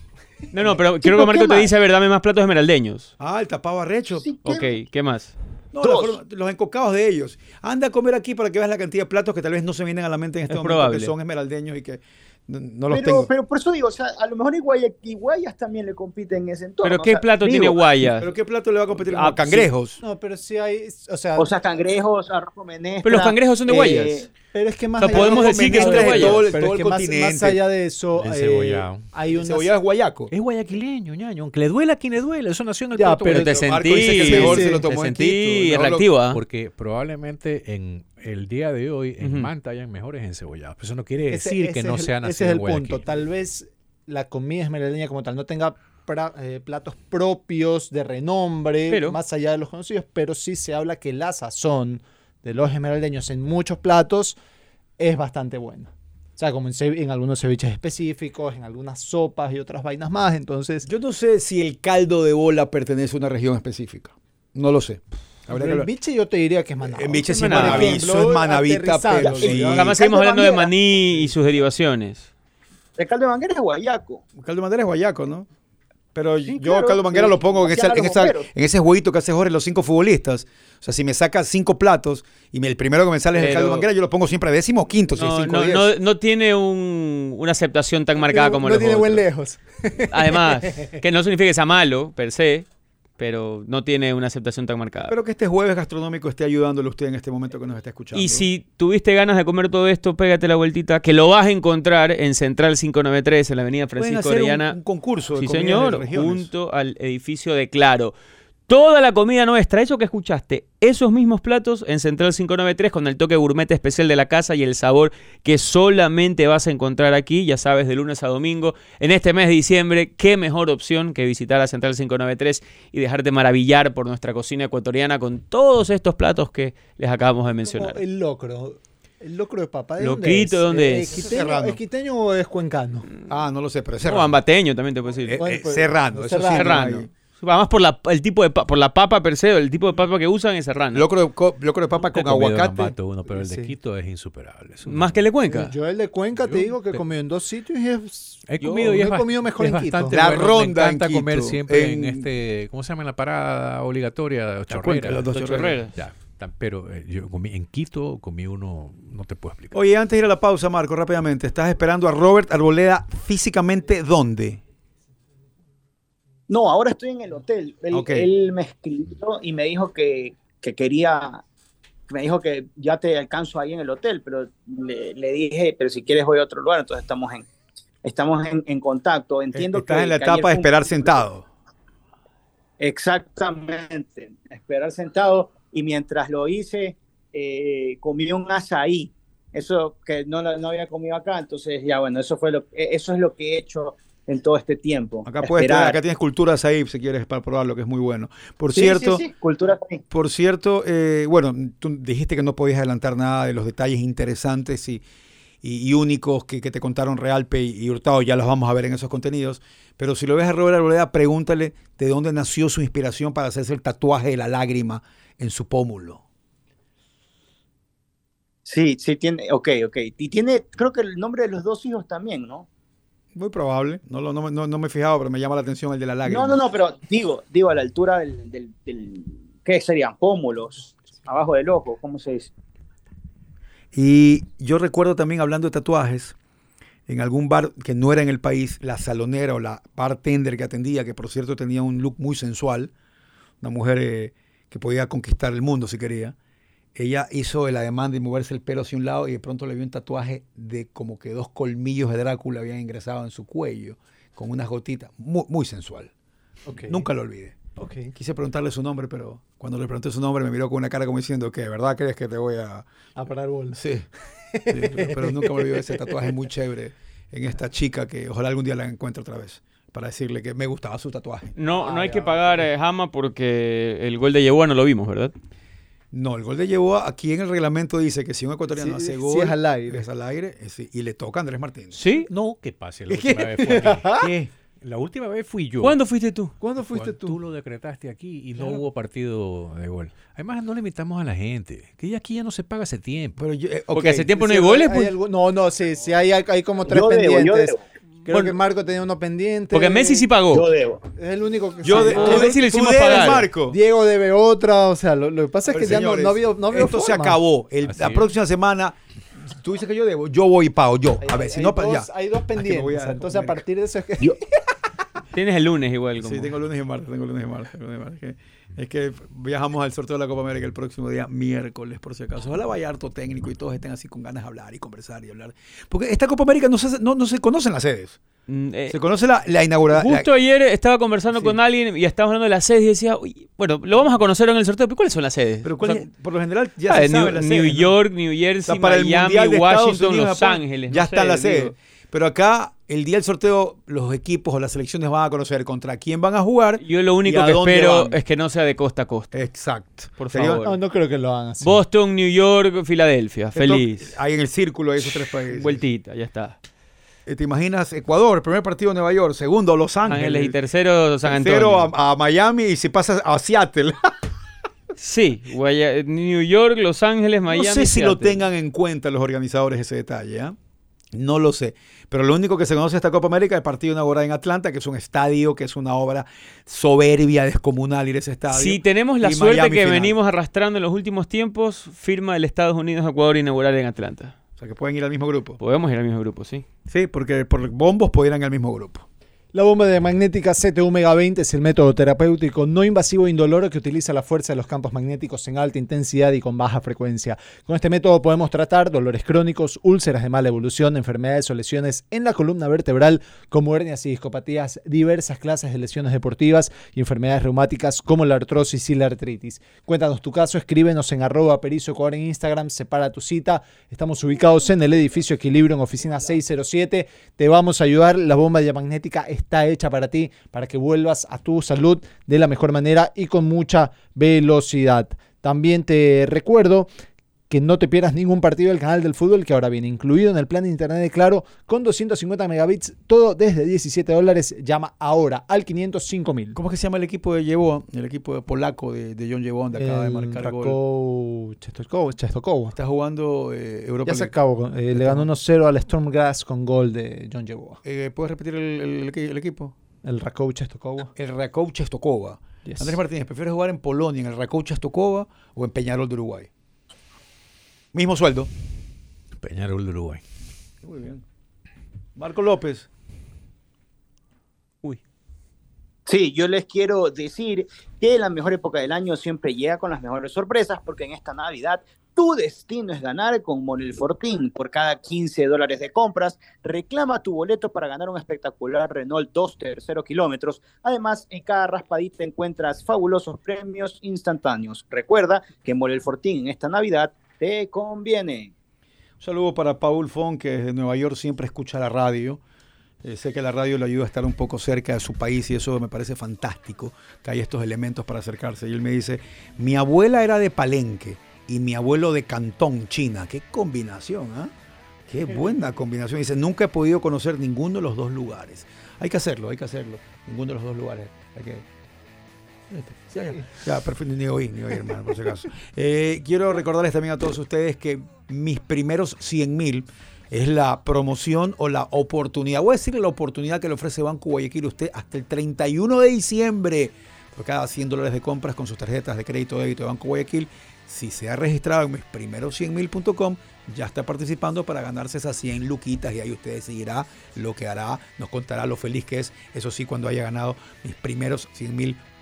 No, no, pero quiero que Marco ¿qué te más? dice, a ver, dame más platos esmeraldeños. Ah, el tapado arrecho. Sí, ¿qué? Ok, ¿qué más? No, forma- los encocados de ellos. Anda a comer aquí para que veas la cantidad de platos que tal vez no se vienen a la mente en este Es momento, probable. que son esmeraldeños y que no, los pero, tengo. pero por eso digo, o sea, a lo mejor Iguayas, Iguayas también le compite en ese entorno. ¿Pero o qué sea, plato digo, tiene guayas? ¿Pero qué plato le va a competir Ah, con cangrejos? No, pero sí hay, o sea, O sea, cangrejos, arroz con menestra. Pero los cangrejos son de eh, guayas. Pero es que más o sea, allá podemos de- decir que son de pero guayas. es Todo que todo el más, continente. más allá de eso, eh, hay unas, cebollado es guayaco. es guayaquileño, ñaño. Aunque le duela a quien le duele, eso nació en el Ya, pero Pero te sentí, dice que mejor sí, se lo te tomó en sentí no lo- reactivo, ¿ah? Porque probablemente en el día de hoy en. Manta hayan mejores encebollados. Pero eso no quiere Ese- decir ese que es no el- sea nacido Ese es el punto. Tal vez la comida esmeraldeña como tal no tenga pra- eh, platos propios de renombre, Pero- más allá de los conocidos, pero sí se habla que la sazón de los esmeraldeños en muchos platos es bastante buena. O sea, como en, algunos ceviches específicos, en algunas sopas y otras vainas más. Entonces, Yo no sé si el caldo de bola pertenece a una región específica. No lo sé. Habría el biche yo te diría que es manaba. En biche sí es manaví, eso es manavita, pero sí. El seguimos hablando de maní y sus derivaciones. El caldo de manguera es guayaco. El caldo de manguera es guayaco, ¿no? Pero Sí, yo claro, caldo de manguera sí. lo pongo en, esa- en, en ese jueguito que hace Jorge los cinco futbolistas. O sea, si me saca cinco platos y me- el primero que me sale es el de manguera, yo lo pongo siempre décimo o quinto, si es No, cinco no, no, no tiene un- una aceptación tan marcada como no los tiene otros. buen lejos. Además, que no significa que sea malo, per se, pero no tiene una aceptación tan marcada. Espero que este jueves gastronómico esté ayudándole a usted en este momento que nos está escuchando. Y si tuviste ganas de comer todo esto, pégate la vueltita, que lo vas a encontrar en Central 593, en la avenida Francisco hacer un- Orellana. un, concurso de Sí, de señor, regiones. junto al edificio de Claro. Toda la comida nuestra, eso que escuchaste, esos mismos platos en Central 593 con el toque gourmet especial de la casa y el sabor que solamente vas a encontrar aquí, ya sabes, de lunes a domingo. En este mes de diciembre, qué mejor opción que visitar a Central 593 y dejarte maravillar por nuestra cocina ecuatoriana con todos estos platos que les acabamos de mencionar. Como el locro. El locro de papa. ¿de Locrito, ¿dónde ¿Eh, es? quiteño- Serrano. ¿Es quiteño o es cuencano? Ah, no lo sé, pero es O serrano. ambateño también te puedo decir. Eh, eh, pues, serrano, eso sí, serrano. serrano. Además por la, el tipo de pa- por la papa per se, el tipo de papa que usan es serrano. Locro de, co- locro de papa con aguacate. gambato uno, pero el de Sí. Quito es insuperable. Es Más que le cuenca. Yo el de Cuenca te Yo- digo que he comido en dos sitios y es... He yo comido y he es, comido mejor es en Quito. La bueno. ronda Me en encanta comer Quito, siempre en... en- este, ¿cómo se llama la parada obligatoria? cuenca, Chorrera. las dos Dos chorreras. Ya, pero eh, yo comí en Quito comí uno, no te puedo explicar. Oye, antes de ir a la pausa, Marco, rápidamente. ¿Estás esperando a Robert Arboleda físicamente dónde? No, ahora estoy en el hotel. Él, él me escribió y me dijo que, que quería, me dijo que ya te alcanzo ahí en el hotel, pero le, le dije, pero si quieres voy a otro lugar, entonces estamos en, estamos en, en contacto. Entiendo Estás que, en la etapa de un- esperar sentado. Exactamente, esperar sentado y mientras lo hice, eh, comí un azaí, eso que no, no había comido acá, entonces ya bueno, eso fue lo, eh, eso es lo que he hecho en todo este tiempo. Acá puedes tener- acá tienes culturas ahí si quieres para probarlo, que es muy bueno. Por Sí, cierto, sí, cultura por cierto, eh, bueno, tú dijiste que no podías adelantar nada de los detalles interesantes y, y- y únicos que, que te contaron Realpe y, y Hurtado, ya los vamos a ver en esos contenidos. Pero si lo ves a Robert Arboleda, pregúntale de dónde nació su inspiración para hacerse el tatuaje de la lágrima en su pómulo. Sí, sí tiene, ok, ok. Y tiene, creo que el nombre de los dos hijos también, ¿no? Muy probable, no, lo- no, me- no- no me he fijado, pero me llama la atención el de la lágrima. No, no, no, pero digo, digo a la altura del, del, del- ¿qué serían? Pómulos, abajo del ojo, ¿cómo se dice? Y yo recuerdo también hablando de tatuajes, en algún bar que no era en el país, la salonera o la bartender que atendía, que por cierto tenía un look muy sensual, una mujer eh, que podía conquistar el mundo si quería, ella hizo el ademán de moverse el pelo hacia un lado y de pronto le vio un tatuaje de como que dos colmillos de Drácula habían ingresado en su cuello, con unas gotitas, muy, muy sensual. Nunca lo olvidé. Ok. Quise preguntarle su nombre, pero cuando le pregunté su nombre me miró con una cara como diciendo que, ¿verdad crees que te voy a...? A parar bolas. Sí, Sí, pero, pero nunca me olvidó ese tatuaje muy chévere en esta chica que ojalá algún día la encuentre otra vez para decirle que me gustaba su tatuaje. No, no Ah, hay ya, que pagar eh, Jama porque el gol de Yeboah no lo vimos, ¿verdad? No, el gol de Yeboah, aquí en el reglamento dice que si un ecuatoriano Sí, hace sí gol, es al aire. es al aire, es- y le toca a Andrés Martínez. ¿Sí? No, que pase. La última vez fue. ¿Qué? La última vez fui yo. ¿Cuándo fuiste tú? ¿Cuándo fuiste Cuando tú? Tú lo decretaste aquí y no hubo partido de gol. Además, no le invitamos a la gente. Que ya aquí ya no se paga hace tiempo. Pero yo, eh, Porque hace tiempo no hay goles, hay pues. no, no, sí, sí, hay, hay como tres Yo debo, yo pendientes. debo. Creo Bueno, que Marco tenía uno pendiente. Porque Messi sí pagó. Yo debo. Es el único que Yo de, Ah, a Messi le hicimos pagar. Marco. Diego debe otra, o sea, lo, lo que pasa es Pero, que ya no, señores, no había, no había esto se acabó. El- la próxima semana, tú dices que yo debo, yo voy y pago, yo. Hay, A ver, si no, dos, ya. hay dos Ah, pendientes. a- entonces, a partir de eso es que. Yo, Tienes el lunes igual. Como... Sí, tengo lunes y martes, tengo lunes y martes. lunes y martes. Es que- viajamos al sorteo de la Copa América el próximo día, miércoles, por si acaso. Ojalá vaya harto técnico y todos estén así con ganas de hablar y conversar y hablar. Porque esta Copa América no se, no, no se conocen las sedes. Mm, eh, Se conoce la, la inauguración. Justo ayer estaba conversando Sí. con alguien y estábamos hablando de las sedes y decía, "Uy, bueno, lo vamos a conocer en el sorteo, pero ¿cuáles son las sedes? Pero ¿cuál O sea, es? por lo general ya ah, se New, las New sedes, ¿no? York, New O Jersey, sea, para el Miami, Washington, Unidos, Los Ángeles. Ya no están las sedes. Pero acá, el día del sorteo, los equipos o las selecciones van a conocer contra quién van a jugar. Yo lo ¿Y único que dónde espero van? es que no sea de costa a costa. Exacto. Por Sería- favor. No, no creo que lo hagan así. Boston, New York, Filadelfia. esto- Feliz. Ahí en el círculo de esos tres países. Vueltita, ya está. Eh, ¿Te imaginas Ecuador, primer partido Nueva York, segundo Los Ángeles, Ángeles y tercero San Antonio. tercero a, a Miami y si pasas a Seattle. Sí, Guaya- New York, Los Ángeles, Miami. no sé si lo tengan en cuenta los organizadores ese detalle, ¿ah? No lo sé. Pero lo único que se conoce de esta Copa América es el partido inaugural en Atlanta, que es un estadio, que es una obra soberbia, descomunal ir a ese estadio. Si tenemos la suerte Miami que final. venimos arrastrando en los últimos tiempos, firma el Estados Unidos-Ecuador inaugural en Atlanta. O sea, que pueden ir al mismo grupo. Podemos ir al mismo grupo, sí. Sí, porque por bombos podrían ir al mismo grupo. La bomba de magnética CTU Mega 20 es el método terapéutico no invasivo e indoloro que utiliza la fuerza de los campos magnéticos en alta intensidad y con baja frecuencia. Con este método podemos tratar dolores crónicos, úlceras de mala evolución, enfermedades o lesiones en la columna vertebral como hernias y discopatías, diversas clases de lesiones deportivas y enfermedades reumáticas como la artrosis y la artritis. Cuéntanos tu caso, escríbenos en arroba en Instagram, separa tu cita. Estamos ubicados en el edificio Equilibrio en oficina 607. Te vamos a ayudar. La bomba diamagnética está hecha para ti, para que vuelvas a tu salud de la mejor manera y con mucha velocidad. También te recuerdo que no te pierdas ningún partido del canal del fútbol que ahora viene incluido en el plan de internet de Claro con 250 megabits, todo desde 17 dólares. Llama ahora al 505 mil. ¿Cómo es que se llama el equipo de Yeboah? El equipo de polaco de, de John Yeboah, donde acaba de marcar gol. Rakow Czestochow- Czestochow. Está jugando eh, Europa Ya se acabó. eh, le ganó 1-0 al Stormgrass con gol de John Yeboah. Eh, ¿Puedes repetir el, el- el- el equipo? El Rakow Czestochow. El Rakow Czestochowa. Yes. Andrés Martínez, ¿prefieres jugar en Polonia, en el Rakow Czestochowa o en Peñarol de Uruguay? Mismo sueldo. Peñarol de Uruguay. Muy bien. Marco López. Sí, yo les quiero decir que la mejor época del año siempre llega con las mejores sorpresas, porque en esta Navidad tu destino es ganar con Monel Fortín. Por cada 15 dólares de compras, reclama tu boleto para ganar un espectacular Renault Duster 0 kilómetros. Además, en cada raspadita encuentras fabulosos premios instantáneos. Recuerda que Monel Fortín en esta Navidad te conviene. Un saludo para Paul Fon, que desde Nueva York siempre escucha la radio. Eh, sé que la radio le ayuda a estar un poco cerca de su país y eso me parece fantástico, que hay estos elementos para acercarse. Y él me dice, mi abuela era de Palenque y mi abuelo de Cantón, China. Qué combinación, ¿ah? Qué buena combinación. Dice, nunca he podido conocer ninguno de los dos lugares. Hay que hacerlo, hay que hacerlo. Ninguno de los dos lugares. Hay que... Ya, ya, ya, perfecto, ni oí, ni oí, hermano, por si acaso. Eh, quiero recordarles también a todos ustedes que mis primeros 100 mil es la promoción o la oportunidad. Voy a decirle la oportunidad que le ofrece Banco Guayaquil a usted hasta el 31 de diciembre. por cada 100 dólares de compras con sus tarjetas de crédito débito de Banco Guayaquil. Si se ha registrado en misprimeros100mil.com, ya está participando para ganarse esas 100 luquitas y ahí usted decidirá lo que hará, nos contará lo feliz que es, eso sí, cuando haya ganado mis primeros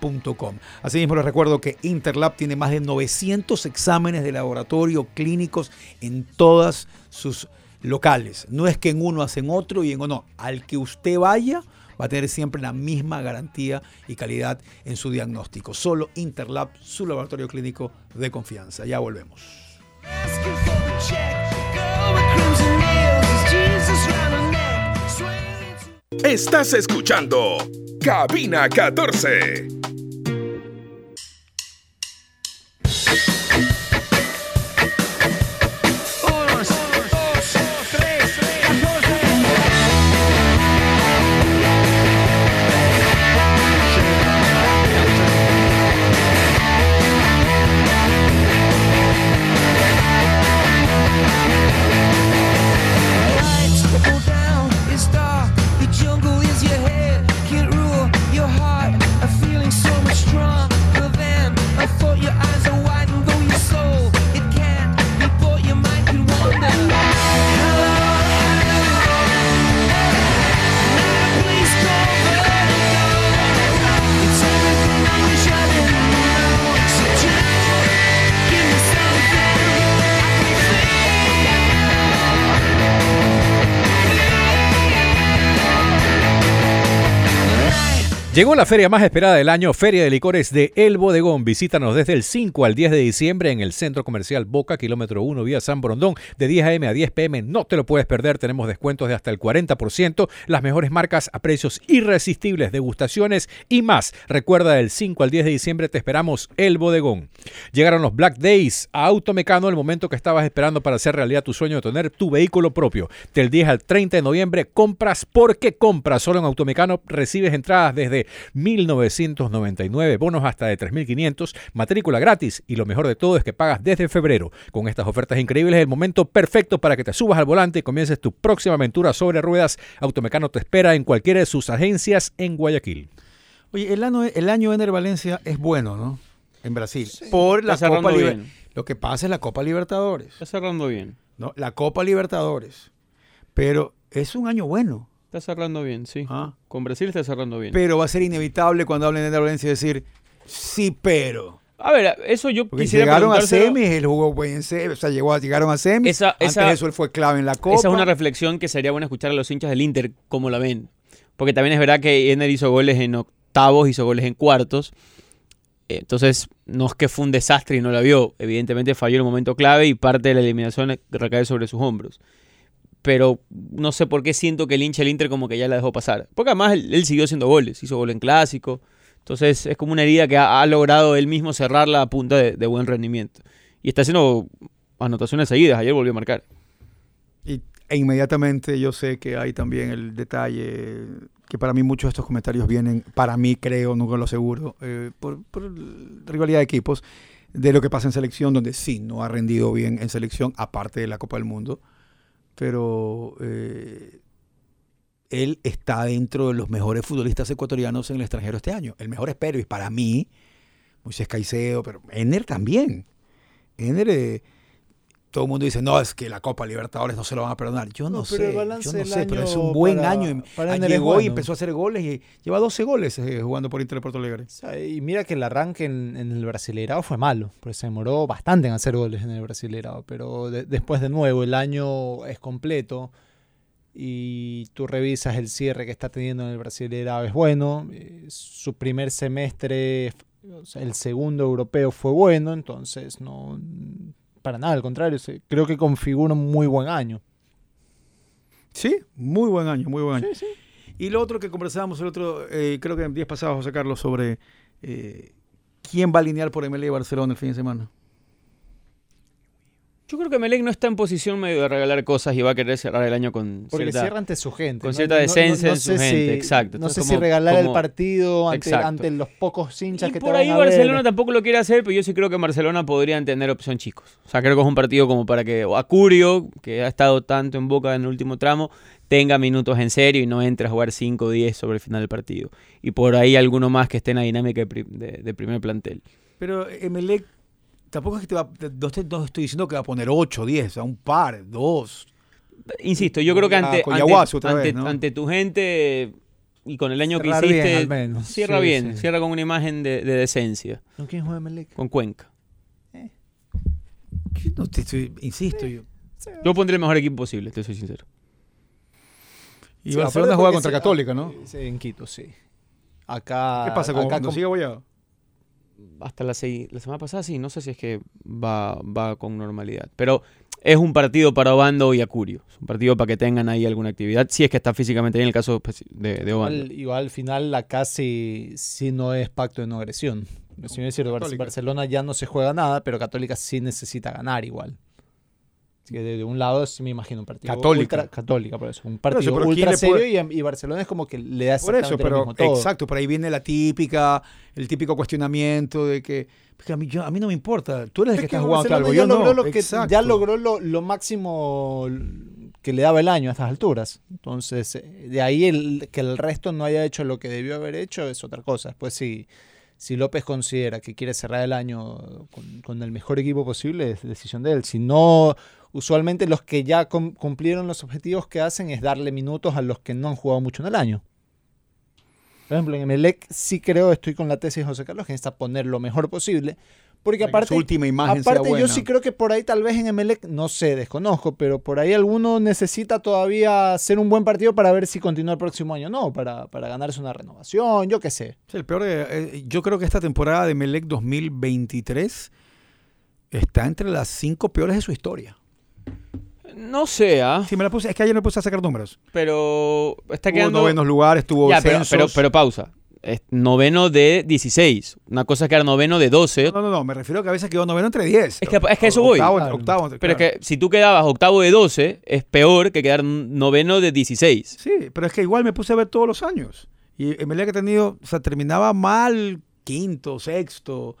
100mil.com. Asimismo, les recuerdo que Interlab tiene más de 900 exámenes de laboratorio clínicos en todas sus locales. No es que en uno hacen otro y en uno, al que usted vaya va a tener siempre la misma garantía y calidad en su diagnóstico. Solo Interlab, su laboratorio clínico de confianza. Ya volvemos. Estás escuchando Cabina 14. Llegó la feria más esperada del año, Feria de Licores de El Bodegón. Visítanos desde el 5 al 10 de diciembre en el Centro Comercial Boca, kilómetro 1, vía San Borondón, de 10 a.m. a 10 p.m. No te lo puedes perder, tenemos descuentos de hasta el 40%, las mejores marcas a precios irresistibles, degustaciones y más. Recuerda, del 5 al 10 de diciembre te esperamos El Bodegón. Llegaron los Black Days a Automecano, el momento que estabas esperando para hacer realidad tu sueño de tener tu vehículo propio. Del 10 al 30 de noviembre, compras porque compras. Solo en Automecano recibes entradas desde 1999, bonos hasta de 3.500, matrícula gratis y lo mejor de todo es que pagas desde febrero. Con estas ofertas increíbles es el momento perfecto para que te subas al volante y comiences tu próxima aventura sobre ruedas. Automecano te espera en cualquiera de sus agencias en Guayaquil. Oye, el año, el año Ener Valencia es bueno, ¿no? En Brasil. Por la Copa. Lo que pasa es la Copa Libertadores. Está cerrando bien. ¿no? La Copa Libertadores. Pero es un año bueno. Está cerrando bien, sí. ¿ah? Con Brasil está cerrando bien. Pero va a ser inevitable cuando hablen de Ener Valencia decir, sí, pero. a ver, eso yo Porque quisiera llegaron a semis, él jugó buen en semis, o sea, llegó a, llegaron a semis. Esa- Antes esa- de eso él fue clave en la Copa. Esa es una reflexión que sería bueno escuchar a los hinchas del Inter cómo la ven. Porque también es verdad que Ener hizo goles en octavos, hizo goles en cuartos. Entonces, no es que fue un desastre y no la vio. Evidentemente falló en un momento clave y parte de la eliminación recae sobre sus hombros. Pero no sé por qué siento que el hincha del Inter como que ya la dejó pasar. Porque además él, siguió haciendo goles. Hizo gol en clásico. Entonces es como una herida que ha, logrado él mismo cerrarla a punta de, buen rendimiento. Y está haciendo anotaciones seguidas. Ayer volvió a marcar. Y, e inmediatamente yo sé que hay también el detalle que para mí muchos de estos comentarios vienen, para mí creo, nunca lo aseguro, eh, por rivalidad de equipos, de lo que pasa en selección, donde sí, no ha rendido bien en selección, aparte de la Copa del Mundo, pero eh, él está dentro de los mejores futbolistas ecuatorianos en el extranjero este año. El mejor es Pérez, para mí, Moisés Caicedo, pero Ener también. Ener, eh, todo el mundo dice, no, es que la Copa Libertadores no se lo van a perdonar. Yo no, sé, yo no sé, pero es un buen para- año. para Ah, Llegó y empezó a hacer goles y lleva 12 goles eh, jugando por Inter de Porto Alegre. O sea, y mira que el arranque en, en el Brasileirao fue malo, porque se demoró bastante en hacer goles en el Brasileirao, pero de- después de nuevo el año es completo y tú revisas el cierre que está teniendo en el Brasileirao es bueno, eh, su primer semestre, o sea, el segundo europeo fue bueno, entonces no para nada, al contrario, se- creo que configura un muy buen año. Sí, muy buen año, muy buen año. Y lo otro que conversábamos el otro, eh, creo que en días pasados, José Carlos, sobre eh, quién va a alinear por MLE Barcelona el fin de semana. Yo creo que Melec no está en posición medio de regalar cosas y va a querer cerrar el año con Porque cierta... cierra ante su gente. con ¿no? cierta No- no- decencia no en su sé gente, si- exacto. No sé si como- regalar el partido ante, ante los pocos hinchas Y que te por van ahí ver. Barcelona tampoco lo quiere hacer, pero yo sí creo que Barcelona podrían tener opción chicos. O sea, creo que es un partido como para que Acurio, que ha estado tanto en boca en el último tramo, tenga minutos en serio y no entre a jugar 5 o 10 sobre el final del partido. Y por ahí alguno más que esté en la dinámica de, pri- de- de primer plantel. Pero Emelec tampoco es que te va, no, estoy, no estoy diciendo que va a poner 8, 10, o sea, un par, dos. Insisto, yo creo que Ah, ante, con ante, ante- vez, ¿no? ante tu gente y con el año Cerrar que bien, hiciste, al menos. cierra Sí, bien, sí. cierra con una imagen de, de decencia, ¿Con quién juega Melec? con Cuenca. Yo no te estoy- insisto, yo. Yo pondré el mejor equipo posible, te soy sincero. Y Sí, Barcelona juega contra Católica, ¿no? Sí, en Quito, sí. Acá. ¿Qué pasa con acá com- sigue Boyado? Hasta la, sei- la semana pasada sí, no sé si es que va, va con normalidad. Pero es un partido para Obando y Acurio. Es un partido para que tengan ahí alguna actividad, si es que está físicamente bien en el caso especi- de, de Obando. Igual, igual al final acá sí, sí no es pacto de no agresión. Si bien es cierto. Barcelona ya no se juega nada, pero Católica sí necesita ganar igual. Que de, de un lado sí me imagino un partido Católica. ultra- católica, por eso. Un partido eso, pero ¿quién ultra serio puede- y, y Barcelona es como que le da Por eso, pero lo mismo todo. exacto, por ahí viene la típica, el típico cuestionamiento de que, a, mí, yo- a mí no me importa, tú eres el que que estás jugando Barcelona algo, ya yo logró no. lo que ya logró lo, lo máximo que le daba el año a estas alturas. Entonces, eh, de ahí el, que el resto no haya hecho lo que debió haber hecho es otra cosa. Después, si, si López considera que quiere cerrar el año con, con el mejor equipo posible, es decisión de él. Si no, usualmente los que ya cum- cumplieron los objetivos que hacen es darle minutos a los que no han jugado mucho en el año. Por ejemplo, en Emelec sí creo, estoy con la tesis de José Carlos, que necesita poner lo mejor posible. Porque aparte, su última imagen aparte yo sí creo que por ahí tal vez en Emelec, no sé, desconozco, pero por ahí alguno necesita todavía hacer un buen partido para ver si continúa el próximo año. No, para, para ganarse una renovación, yo qué sé. Sí, el peor eh, yo creo que esta temporada de Melec 2023 está entre las cinco peores de su historia. No sé, ¿ah? Sí, me la puse, es que ayer me puse a sacar números. pero está quedando... novenos lugares, tuvo Ya, pero, censos. pero, pero pausa. Es noveno de 16. Una cosa es que era noveno de 12. No, no, no, me refiero a que a veces quedó noveno entre 10. Es que- es que a eso voy. Octavo, Claro. octavo, Pero claro. es que si tú quedabas octavo de 12, es peor que quedar noveno de 16. Sí, pero es que igual me puse a ver todos los años. Y en Melec he tenido, o sea, terminaba mal quinto, sexto.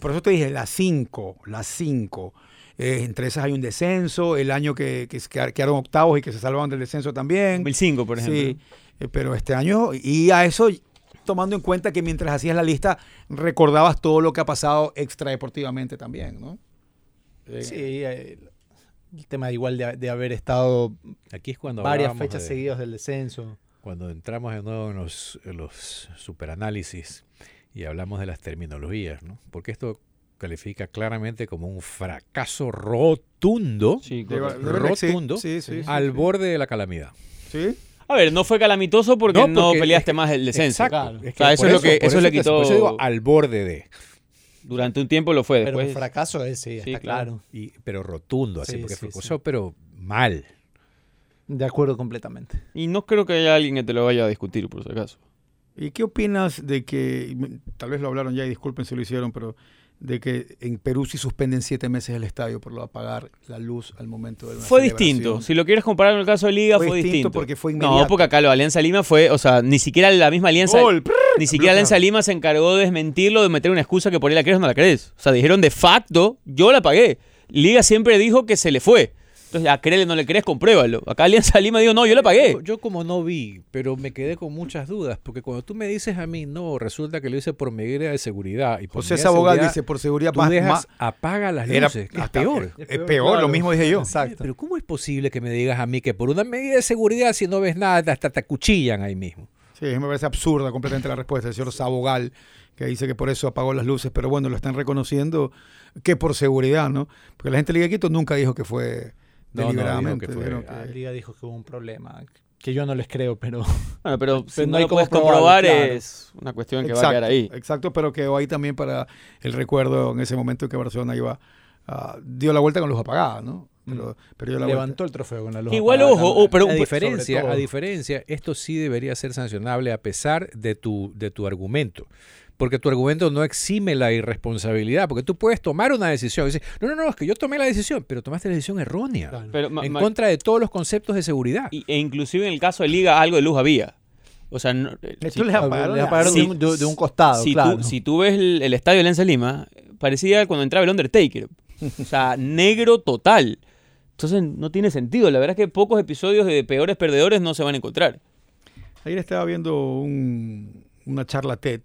Por eso te dije, las cinco, las cinco. Eh, entre esas hay un descenso, el año que, que quedaron octavos y que se salvaban del descenso también. 2005, por ejemplo. Sí, eh, pero este año, y a eso tomando en cuenta que mientras hacías la lista recordabas todo lo que ha pasado extradeportivamente también, ¿no? Eh, Sí, el tema igual de, de haber estado Aquí es cuando varias fechas de- seguidas del descenso. Cuando entramos de nuevo en los, en los superanálisis y hablamos de las terminologías, ¿no? Porque esto califica claramente como un fracaso rotundo, Sí, que rotundo, sí, sí, sí, al sí. borde de la calamidad. ¿Sí? A ver, no fue calamitoso porque no, peleaste más el descenso. Exacto. claro. Es O sea, eso es lo que- por eso le quitó- por eso digo al borde de. Durante un tiempo lo fue. Pero Después, un fracaso es, sí, Sí, está claro. claro. Y, pero rotundo, así, Sí, porque sí, fracasó, sí. pero mal. De acuerdo completamente. Y no creo que haya alguien que te lo vaya a discutir, por si acaso. ¿Y qué opinas de que, tal vez lo hablaron ya y disculpen si lo hicieron, pero de que en Perú sí suspenden siete meses el estadio por lo de apagar la luz al momento de una Fue distinto. Si lo quieres comparar con el caso de Liga, Fue fue, distinto distinto. porque fue No, inmediato. porque acá lo de Alianza Lima fue, o sea, ni siquiera la misma Alianza. Gol, prrr, Ni siquiera. Alianza Lima se encargó de desmentirlo, de meter una excusa que por ahí la crees o no la crees. O sea, dijeron de facto, yo la pagué. Liga siempre dijo que se le fue. Entonces, a créele, no le crees, compruébalo. Acá Alianza Lima dijo, no, yo la pagué. Yo, yo como no vi, pero me quedé con muchas dudas, porque cuando tú me dices a mí, no, resulta que lo hice por medida de seguridad. Y por José seguridad, dice por seguridad tú más, dejas, más- apaga las era- luces, que es hasta- peor. Es peor, lo mismo dije yo. Exacto. Pero ¿cómo es posible que me digas a mí que por una medida de seguridad, si no ves nada, hasta te acuchillan ahí mismo? Sí, me parece absurda completamente la respuesta del señor Sabogal, que dice que por eso apagó las luces, pero bueno, lo están reconociendo que por seguridad, ¿no? Porque la gente de Liga de Quito nunca dijo que fue No, no, dijo deliberadamente. que fue- La que- liga dijo que hubo un problema. Que yo no les creo, pero. Bueno, pero si Pero no, no hay lo cómo puedes comprobar claro. es una cuestión que va a quedar ahí. Exacto, pero quedó ahí también para el recuerdo en ese momento en que Barcelona iba a- dio la vuelta con luz apagada, ¿no? Pero, pero dio la vuelta. Levantó el trofeo con la luz. Igual, apagada ojo, oh, pero a un- diferencia, a diferencia, esto sí debería ser sancionable a pesar de tu, de tu argumento. Porque tu argumento no exime la irresponsabilidad, porque tú puedes tomar una decisión y decir, no, no, no, es que yo tomé la decisión, pero tomaste la decisión errónea, Pero, en ma- contra de todos los conceptos de seguridad. y- e inclusive en el caso de Liga algo de luz había. O sea, no- eh, Esto si- les apagaron Le la- apagaron Sí. de, un, de- de un costado, si, claro. tú, si tú ves el, el estadio de Lenza Lima, parecía cuando entraba el Undertaker. O sea, negro total. Entonces no tiene sentido. La verdad es que pocos episodios de peores perdedores no se van a encontrar. Ayer estaba viendo un- una charla TED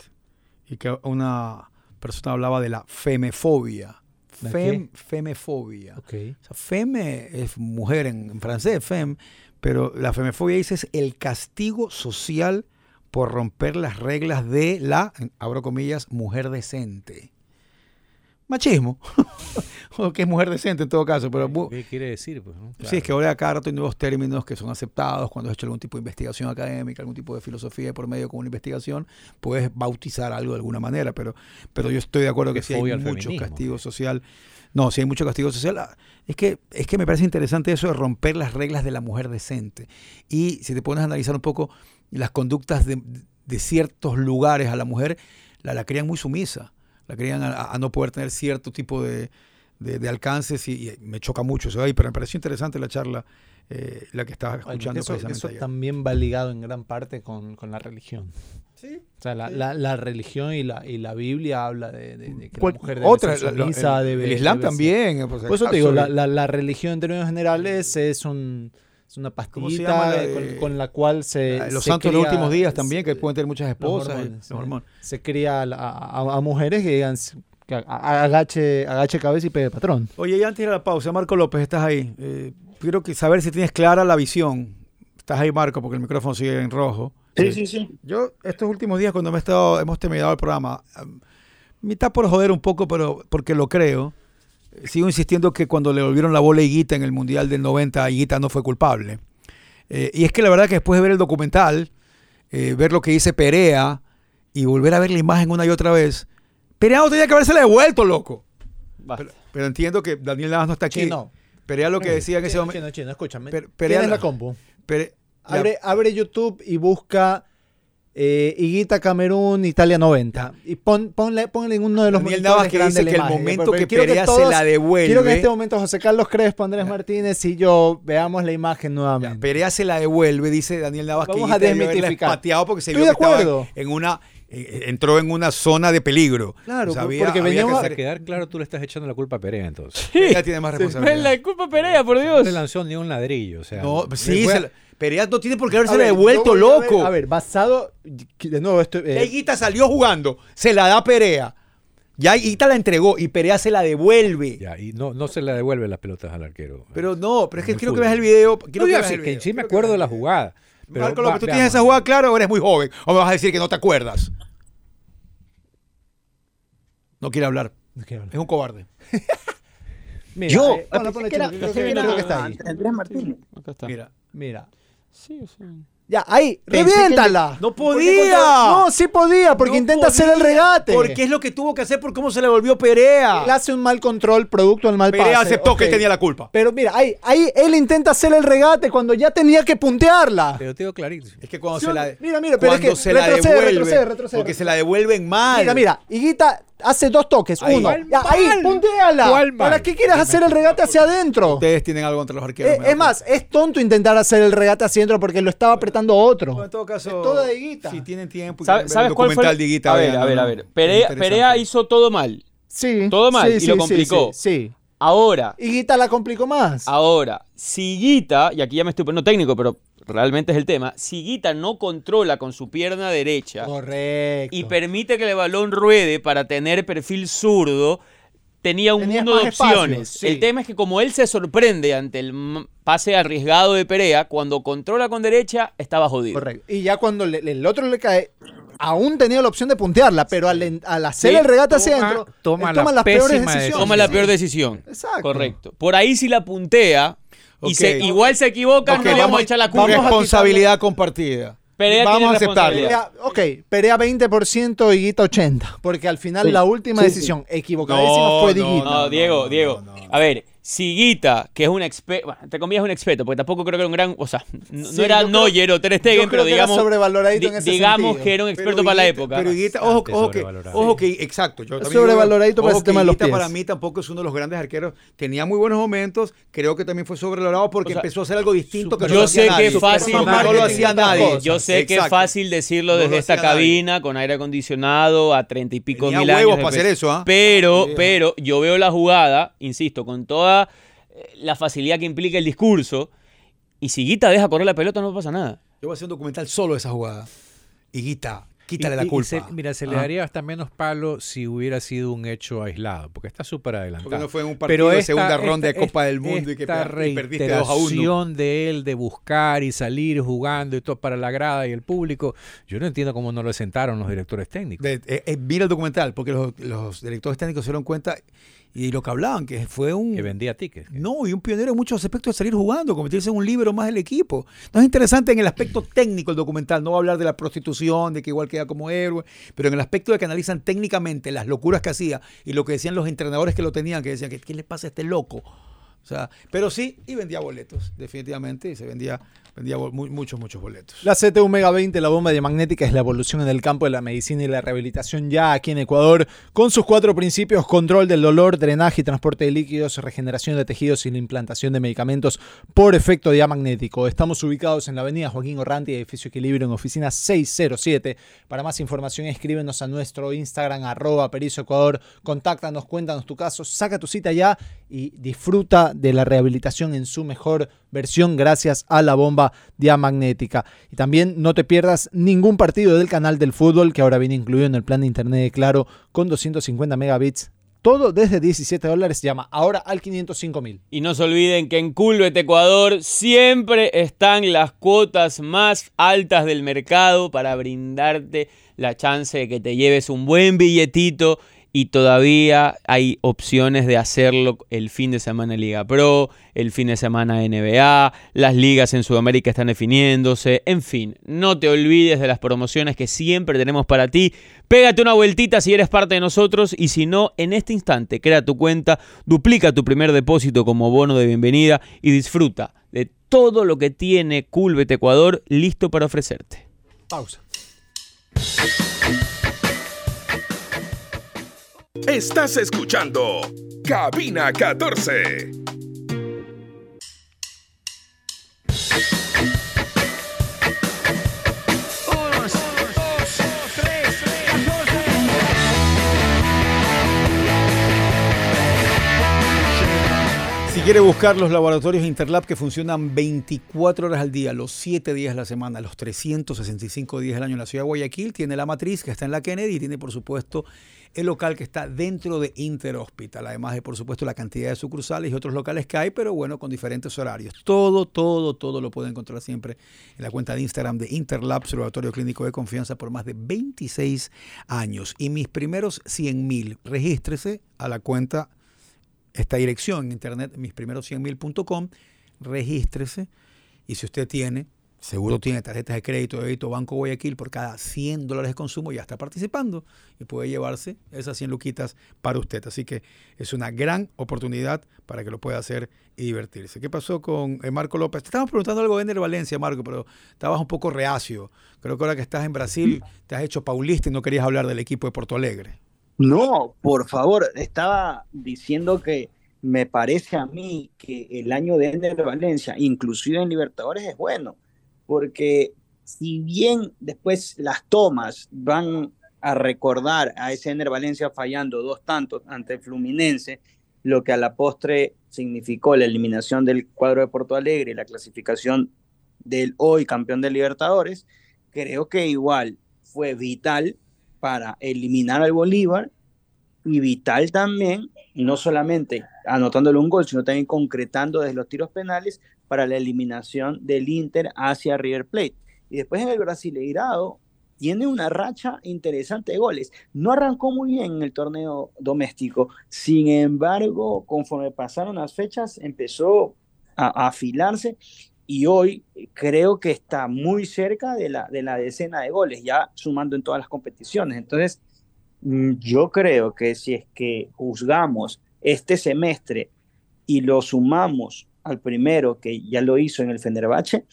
y que una persona hablaba de la femefobia. ¿La Fem, femefobia. Ok. O sea, femme es mujer en, en francés, femme, pero la femefobia dice es el castigo social por romper las reglas de la, abro comillas, mujer decente. Machismo. o que es mujer decente en todo caso, pero ¿Qué quiere decir? Pues, no? Sí, es que ahora cada rato hay nuevos términos que son aceptados cuando has hecho algún tipo de investigación académica, algún tipo de filosofía por medio con una investigación, puedes bautizar algo de alguna manera, pero, pero yo estoy de acuerdo que De sí hay mucho castigo social. No, sí hay mucho castigo social. Es que, es que me parece interesante eso de romper las reglas de la mujer decente. Y si te pones a analizar un poco las conductas de, de ciertos lugares a la mujer, la, la crían muy sumisa, la crían a, a no poder tener cierto tipo de, de, de alcances y, y me choca mucho eso ahí, pero me pareció interesante la charla, eh, la que estaba escuchando eso, precisamente eso ayer. también va ligado en gran parte con, con la religión. O sea, la, la- la religión y la, y la Biblia habla de, de- de que la mujer debe otra, ser sumisa, el, debe- el Islam debe ser- también. eh, por eso te digo, la, la- la religión en términos generales es, un, es una ¿Cómo se llama la pastillita con, con la cual se... los se santos de los últimos días también, que pueden tener muchas los esposas. eh. Se cría a, a- a mujeres que digan que agache, agache cabeza y pegue patrón. Oye, y antes de ir a la pausa, Marco López, estás ahí. Eh, quiero que saber si tienes clara la visión. Estás ahí, Marco, porque el micrófono sigue en rojo. Sí, sí, sí. Yo, estos últimos días, cuando me he estado, hemos terminado el programa, am, mitad por joder un poco, pero porque lo creo, eh, sigo insistiendo que cuando le volvieron la bola a Higuita en el Mundial del 90, Higuita no fue culpable. Eh, y es que la verdad que después de ver el documental, eh, ver lo que dice Perea y volver a ver la imagen una y otra vez, Perea no tenía que haberse devuelto, loco. Pero, pero entiendo que Daniel Navas no está aquí. Chino. Perea lo que decía en ese Chino, momento. chino, chino, escúchame. Per- Perea la- la compu. Pere- ya, Abre, abre YouTube y busca eh, Higuita Camerún Italia 90. Y pon, ponle, ponle en uno de los Daniel monitores Navas que grandes dice que el imagen, momento porque que Perea se todos- la devuelve. Quiero que en este momento José Carlos Crespo, Andrés Martínez y yo veamos la imagen Ya, nuevamente. Perea se la devuelve, dice Daniel Navas Vamos que a Higuita haberla desmitificar. espateado porque se Estoy vio que estaba en una eh, entró en una zona de peligro. Claro, O sea, porque había- había veníamos que a- quedar claro, tú le estás echando la culpa a Perea entonces. Perea tiene más Es responsabilidad. la culpa Perea, por No Dios. le lanzó ni un ladrillo. O sea, No, sí, fue a- se la- Perea no tiene por qué haberse devuelto, a ver- loco. A ver, basado. De nuevo, esto. eh, Ya Higuita salió jugando, se la da Perea. Ya Higuita la entregó y Perea se la devuelve. Ya, y no, no se le devuelve las pelotas al arquero. Pero no, pero es que quiero que veas el video. Quiero No, que yo veas sí, el que video. sí me acuerdo de la jugada. pero Marco va- López, ¿tú veamos. tienes esa jugada clara o eres muy joven? ¿O me vas a decir que no te acuerdas? No quiere hablar. no quiero hablar. Es un cobarde. Mira, Yo, eh, que- creo que está ahí. Andrés Martínez. Acá está. Mira. Mira. Sí, o sea. Ya, ahí, Pensé que reviéntala. ¡No podía! No, sí podía, porque No intenta hacer el regate. Porque es lo que tuvo que hacer por cómo se le volvió Perea. Él hace un mal control producto del mal Perea pase. aceptó que ok. él tenía la culpa. Pero mira, ahí, ahí él intenta hacer el regate cuando ya tenía que puntearla. Pero te digo clarito. Es que cuando Sí, se la mira, mira, pero es que se la retrocede, devuelve, retrocede, retrocede. porque se la devuelven mal. Mira, mira, Higuita hace dos toques. Ahí. Uno. ¿Cuál Ya, ahí, punteala. ¿Para qué quieres hacer el regate hacia adentro? Ustedes tienen algo contra los arqueros. Eh, es más, es tonto intentar hacer el regate hacia adentro porque lo estaba apretando otro. Bueno, en todo caso, Es toda de Higuita. Si tienen tiempo, y ¿Sabe- ¿Sabes cuál fue? documental el- de Higuita, a ver, a ver, a ver. Perea. Perea hizo todo mal. Sí. Todo mal, sí, y sí, lo complicó. Sí. sí. Ahora, Higuita la complicó más. ahora, si Guita, y aquí ya me estoy poniendo técnico, pero realmente es el tema, si Guita no controla con su pierna derecha Correcto. y permite que el balón ruede para tener perfil zurdo, tenía un Tenías mundo de espacio, opciones. sí. El tema es que como él se sorprende ante el pase arriesgado de Perea, cuando controla con derecha, estaba jodido. Correcto. Y ya cuando le- el otro le cae, aún tenía la opción de puntearla, pero al, hacer Sí, el regate hacia toma- adentro, toma él la toma las peores decisiones. Toma la peor decisión. Exacto. Correcto. Por ahí si la puntea y se, igual se equivoca, Ok, no le vamos a echar la culpa. vamos a responsabilidad compartida. Perea vamos tiene a aceptarlo. Perea, ok, Perea 20% y Guita 80. Porque al final Sí, la última sí, decisión equivocadísima No, fue de no. No, Diego, no, Diego. no, no. A ver, Siguita, que es un experto, bueno, entre comillas un experto, porque tampoco creo que era un gran, o sea, no, Sí, no era Neuer o Ter Stegen, pero que era digamos, en ese digamos sentido. que era un Pero experto para la época. Pero Higuita, ojo, ojo que, sobrevalorado. ojo que, exacto. Yo sobrevaloradito para ojo ese que tema de los Higuita pies. para mí tampoco es uno de los grandes arqueros. Tenía muy buenos momentos. Creo que también fue sobrevalorado porque O sea, empezó a hacer algo distinto que no yo lo hacía sé que fácil- No, lo hacía nadie. Yo sé que es fácil decirlo No desde esta nadie. cabina, con aire acondicionado, a treinta y pico Tenía mil huevos años. para hacer eso, ¿ah? Pero, pero, yo veo la jugada, insisto, con toda eh, la facilidad que implica el discurso, y si Guita deja correr la pelota, no pasa nada. Yo voy a hacer un documental solo de esa jugada. Quítale Y- la y- y culpa. se- mira, se le daría hasta menos palo si hubiera sido un hecho aislado, porque está súper adelantado. Porque no fue en un partido de segunda ronda de Copa del Mundo y que esta y perdiste 2 a 1. reiteración de él de buscar y salir jugando y todo para la grada y el público, yo no entiendo cómo no lo sentaron los directores técnicos. De- eh, eh, mira el documental, porque los, los directores técnicos se dieron cuenta y lo que hablaban, que fue un... que vendía tickets. No, y un pionero en muchos aspectos de salir jugando, convertirse en un líbero más del equipo. No es interesante en el aspecto técnico el documental, no va a hablar de la prostitución, de que igual queda como héroe, pero en el aspecto de que analizan técnicamente las locuras que hacía y lo que decían los entrenadores que lo tenían, que decían, ¿qué, qué le pasa a este loco? O sea, pero sí, y vendía boletos, definitivamente, y se vendía, vendía muchos, muchos boletos. La CT Omega 20, la bomba diamagnética, es la evolución en el campo de la medicina y la rehabilitación ya aquí en Ecuador, con sus cuatro principios, control del dolor, drenaje y transporte de líquidos, regeneración de tejidos y la implantación de medicamentos por efecto diamagnético. Estamos ubicados en la avenida Joaquín Orranti, edificio Equilibrio, en oficina 607. Para más información, escríbenos a nuestro Instagram, arroba Perizo Ecuador, contáctanos, cuéntanos tu caso, saca tu cita ya y disfruta de la rehabilitación en su mejor versión gracias a la bomba diamagnética. Y también no te pierdas ningún partido del canal del fútbol que ahora viene incluido en el plan de internet de Claro con 250 megabits. Todo desde 17 dólares. Llama ahora al 505 mil. Y no se olviden que en Culbet Ecuador siempre están las cuotas más altas del mercado para brindarte la chance de que te lleves un buen billetito y todavía hay opciones de hacerlo el fin de semana en Liga Pro, el fin de semana NBA, las ligas en Sudamérica están definiéndose, en fin, no te olvides de las promociones que siempre tenemos para ti. Pégate una vueltita si eres parte de nosotros y si no, en este instante crea tu cuenta, duplica tu primer depósito como bono de bienvenida y disfruta de todo lo que tiene Culbet Ecuador listo para ofrecerte. Pausa. Estás escuchando Cabina 14. Si quiere buscar los laboratorios Interlab que funcionan 24 horas al día, los 7 días de la semana, los 365 días del año en la ciudad de Guayaquil, tiene la matriz que está en la Kennedy y tiene por supuesto el local que está dentro de Interhospital, además de por supuesto la cantidad de sucursales y otros locales que hay, pero bueno, con diferentes horarios. Todo, todo, todo lo puede encontrar siempre en la cuenta de Instagram de Interlab, su laboratorio clínico de confianza por más de 26 años. Y mis primeros 100 mil, regístrese a la cuenta esta dirección en internet, misprimeros100mil.com, regístrese y si usted tiene, seguro tiene tarjetas de crédito, débito, Banco Guayaquil, por cada 100 dólares de consumo ya está participando y puede llevarse esas 100 luquitas para usted. Así que es una gran oportunidad para que lo pueda hacer y divertirse. ¿Qué pasó con eh, Marco López? Te estábamos preguntando algo de Valencia, Marco, pero estabas un poco reacio. Creo que ahora que estás en Brasil te has hecho paulista y no querías hablar del equipo de Porto Alegre. No, por favor, estaba diciendo que me parece a mí que el año de Ender Valencia, inclusive en Libertadores, es bueno, porque si bien después las tomas van a recordar a ese Ender Valencia fallando dos tantos ante el Fluminense, lo que a la postre significó la eliminación del cuadro de Porto Alegre y la clasificación del hoy campeón de Libertadores, creo que igual fue vital para eliminar al Bolívar y vital también, no solamente anotándole un gol, sino también concretando desde los tiros penales para la eliminación del Inter hacia River Plate. Y después en el Brasileirado tiene una racha interesante de goles. No arrancó muy bien en el torneo doméstico, sin embargo, conforme pasaron las fechas, empezó a, a afilarse y hoy creo que está muy cerca de la, de la decena de goles, ya sumando en todas las competiciones. Entonces, mm, yo creo que si es que juzgamos este semestre y lo sumamos al primero que ya lo hizo en el Fenerbahce,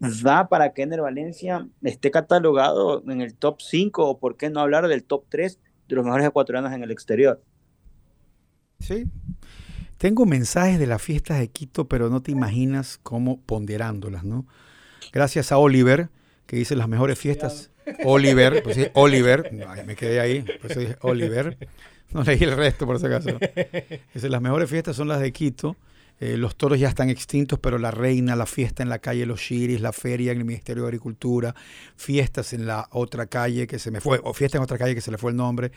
da para que Ener Valencia esté catalogado en el top 5 o por qué no hablar del top 3 de los mejores ecuatorianos en el exterior. Sí. Tengo mensajes de las fiestas de Quito, pero no te imaginas cómo ponderándolas, ¿no? Gracias a Oliver, que dice las mejores fiestas. Oliver, pues sí, Oliver, Ay, me quedé ahí, pues dije Oliver. No leí el resto por si acaso. Dice, las mejores fiestas son las de Quito. Eh, los toros ya están extintos, pero la reina, la fiesta en la calle Los Chiris, la feria en el Ministerio de Agricultura, fiestas en la otra calle que se me fue, o fiesta en otra calle que se le fue el nombre,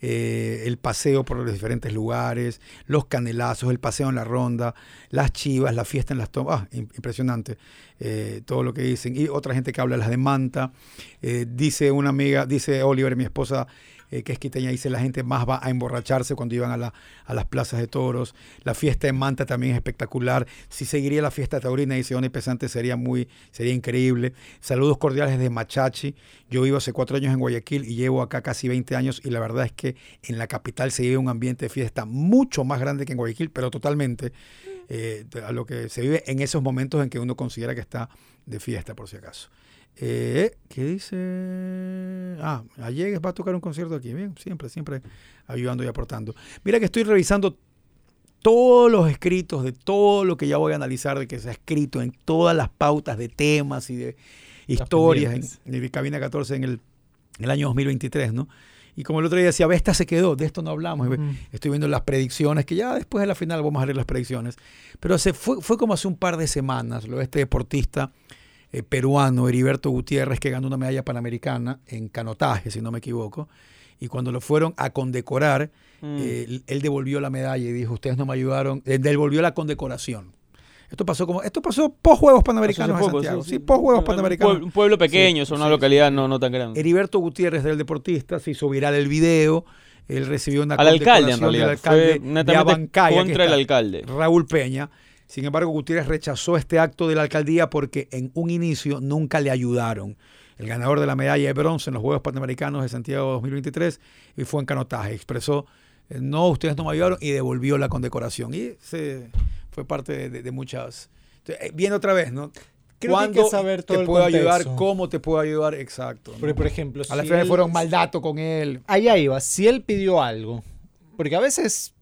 eh, el paseo por los diferentes lugares, los canelazos, el paseo en la ronda, las chivas, la fiesta en las tomas. Ah, im- impresionante eh, todo lo que dicen. Y otra gente que habla de las de Manta. Dice una amiga, dice Oliver, mi esposa, eh, que es quiteña, dice la gente más va a emborracharse cuando iban a, la- a las plazas de toros. La fiesta en Manta también es espectacular. Si seguiría la fiesta taurina, dice Oni Pesante, sería muy, sería increíble. Saludos cordiales de Machachi. Yo vivo hace cuatro años en Guayaquil y llevo acá casi 20 años y la verdad es que en la capital se vive un ambiente de fiesta mucho más grande que en Guayaquil, pero totalmente eh, a lo que se vive en esos momentos en que uno considera que está de fiesta, por si acaso. Eh, ¿Qué dice? Ah, Allegues va a tocar un concierto aquí. Bien, siempre, siempre ayudando y aportando. Mira que estoy revisando todos los escritos de todo lo que ya voy a analizar, de que se ha escrito en todas las pautas de temas y de historias en, en Cabina 14 en el, en el año 2023, ¿no? Y como el otro día decía, ve, esta se quedó, de esto no hablamos. Estoy viendo las predicciones, que ya después de la final vamos a leer las predicciones. Pero se fue, fue como hace un par de semanas, lo de este deportista eh, peruano, Heriberto Gutiérrez, que ganó una medalla panamericana en canotaje, si no me equivoco. Y cuando lo fueron a condecorar, Mm. eh, él devolvió la medalla y dijo, ustedes no me ayudaron, eh, devolvió la condecoración. Esto pasó como, esto pasó post Juegos Panamericanos en poco, Santiago. sí, Sí, sí. post Juegos Panamericanos. Un pueblo pequeño, Sí, es una localidad no, no tan grande. Heriberto Gutiérrez del deportista se hizo viral el video. Él recibió una Al alcalde, en del realidad. alcalde Fue de Abancaya, contra el alcalde. Raúl Peña. Sin embargo, Gutiérrez rechazó este acto de la alcaldía porque en un inicio nunca le ayudaron. El ganador de la medalla de bronce en los Juegos Panamericanos de Santiago 2023 y fue en canotaje. Expresó, eh, no, ustedes no me ayudaron y devolvió la condecoración. Y se, fue parte de, de- de muchas... Entonces, eh, viendo otra vez, ¿no? Creo que hay que saber todo te el puedo ayudar? ¿Cómo te puedo ayudar? Exacto. ¿no? Porque, por ejemplo, A la si final él- fueron mal dato con él. allá iba, si él pidió algo, porque a veces,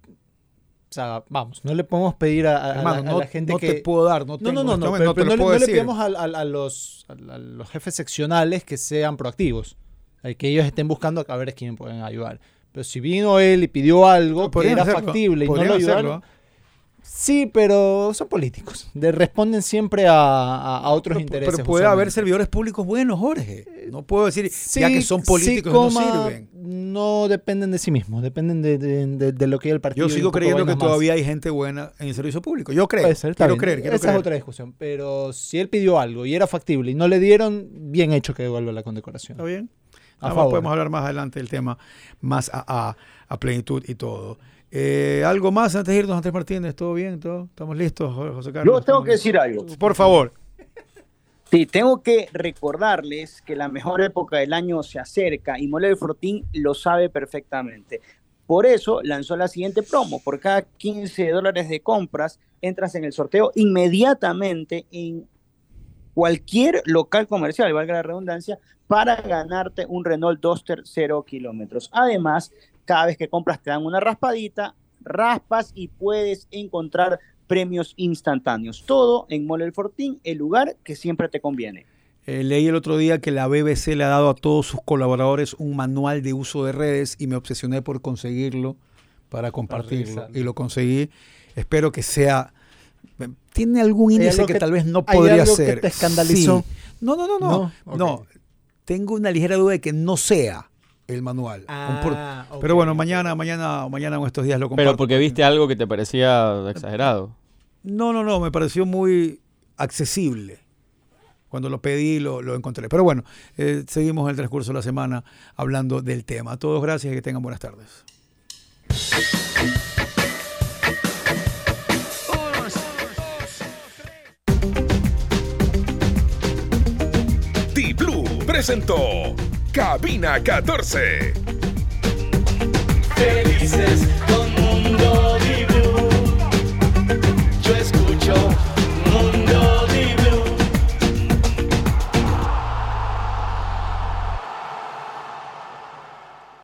sea, vamos, no le podemos pedir a, a- Hermano, a no, la gente no que... te puedo dar, no, no, tengo, no, no, este no, pero, te pero lo no, le- no le pedimos a, los, a- los jefes seccionales que sean proactivos, que ellos estén buscando a ver quién pueden ayudar. Pero si vino él y pidió algo No, que era hacerlo, factible y no lo ayudaron, hacerlo. Sí, pero son políticos. De- responden siempre a, a- a otros Pero, intereses. pero puede haber servidores públicos buenos, Jorge. No puedo decir, Sí, ya que son sí, políticos coma, no sirven. No dependen de sí mismos, dependen de, de- de- de lo que el partido. Yo sigo creyendo que más. todavía hay gente buena en el servicio público. Yo creo. Ser, quiero bien. creer, quiero Esa creer. es otra discusión. Pero si él pidió algo y era factible y no le dieron, bien hecho que devuelva la condecoración. ¿Está bien? A Nada más favor. podemos hablar más adelante del tema, más a- a plenitud y todo. Eh, ¿Algo más antes de irnos, Andrés Martínez? ¿Todo bien? ¿Todo? ¿Estamos listos, José Carlos? Yo tengo ¿Estamos que decir algo. Por favor. Sí, tengo que recordarles que la mejor época del año se acerca y Mole Fortín lo sabe perfectamente. Por eso lanzó la siguiente promo. Por cada 15 dólares de compras, entras en el sorteo inmediatamente en cualquier local comercial, valga la redundancia, para ganarte un Renault Duster 0 kilómetros. Además, cada vez que compras te dan una raspadita, raspas y puedes encontrar premios instantáneos. Todo en Mole del Fortín, el lugar que siempre te conviene. Eh, leí el otro día que la BBC le ha dado a todos sus colaboradores un manual de uso de redes y me obsesioné por conseguirlo para compartirlo. y lo conseguí. Espero que sea... ¿Tiene algún ¿Hay índice que, que- tal vez no hay podría algo que ser? te escandalizó? Sí. No, no, no, no. No, No, ok. Tengo una ligera duda de que no sea el manual. Ah, Pero bueno, mañana, mañana, mañana en estos días lo comparto. Pero porque viste algo que te parecía exagerado. No, no, no, me pareció muy accesible. Cuando lo pedí, lo, lo encontré. Pero bueno, eh, seguimos el transcurso de la semana hablando del tema. A todos gracias y que tengan buenas tardes. T-Blue presentó Cabina 14. Felices con Mundo Dibu. Yo escucho.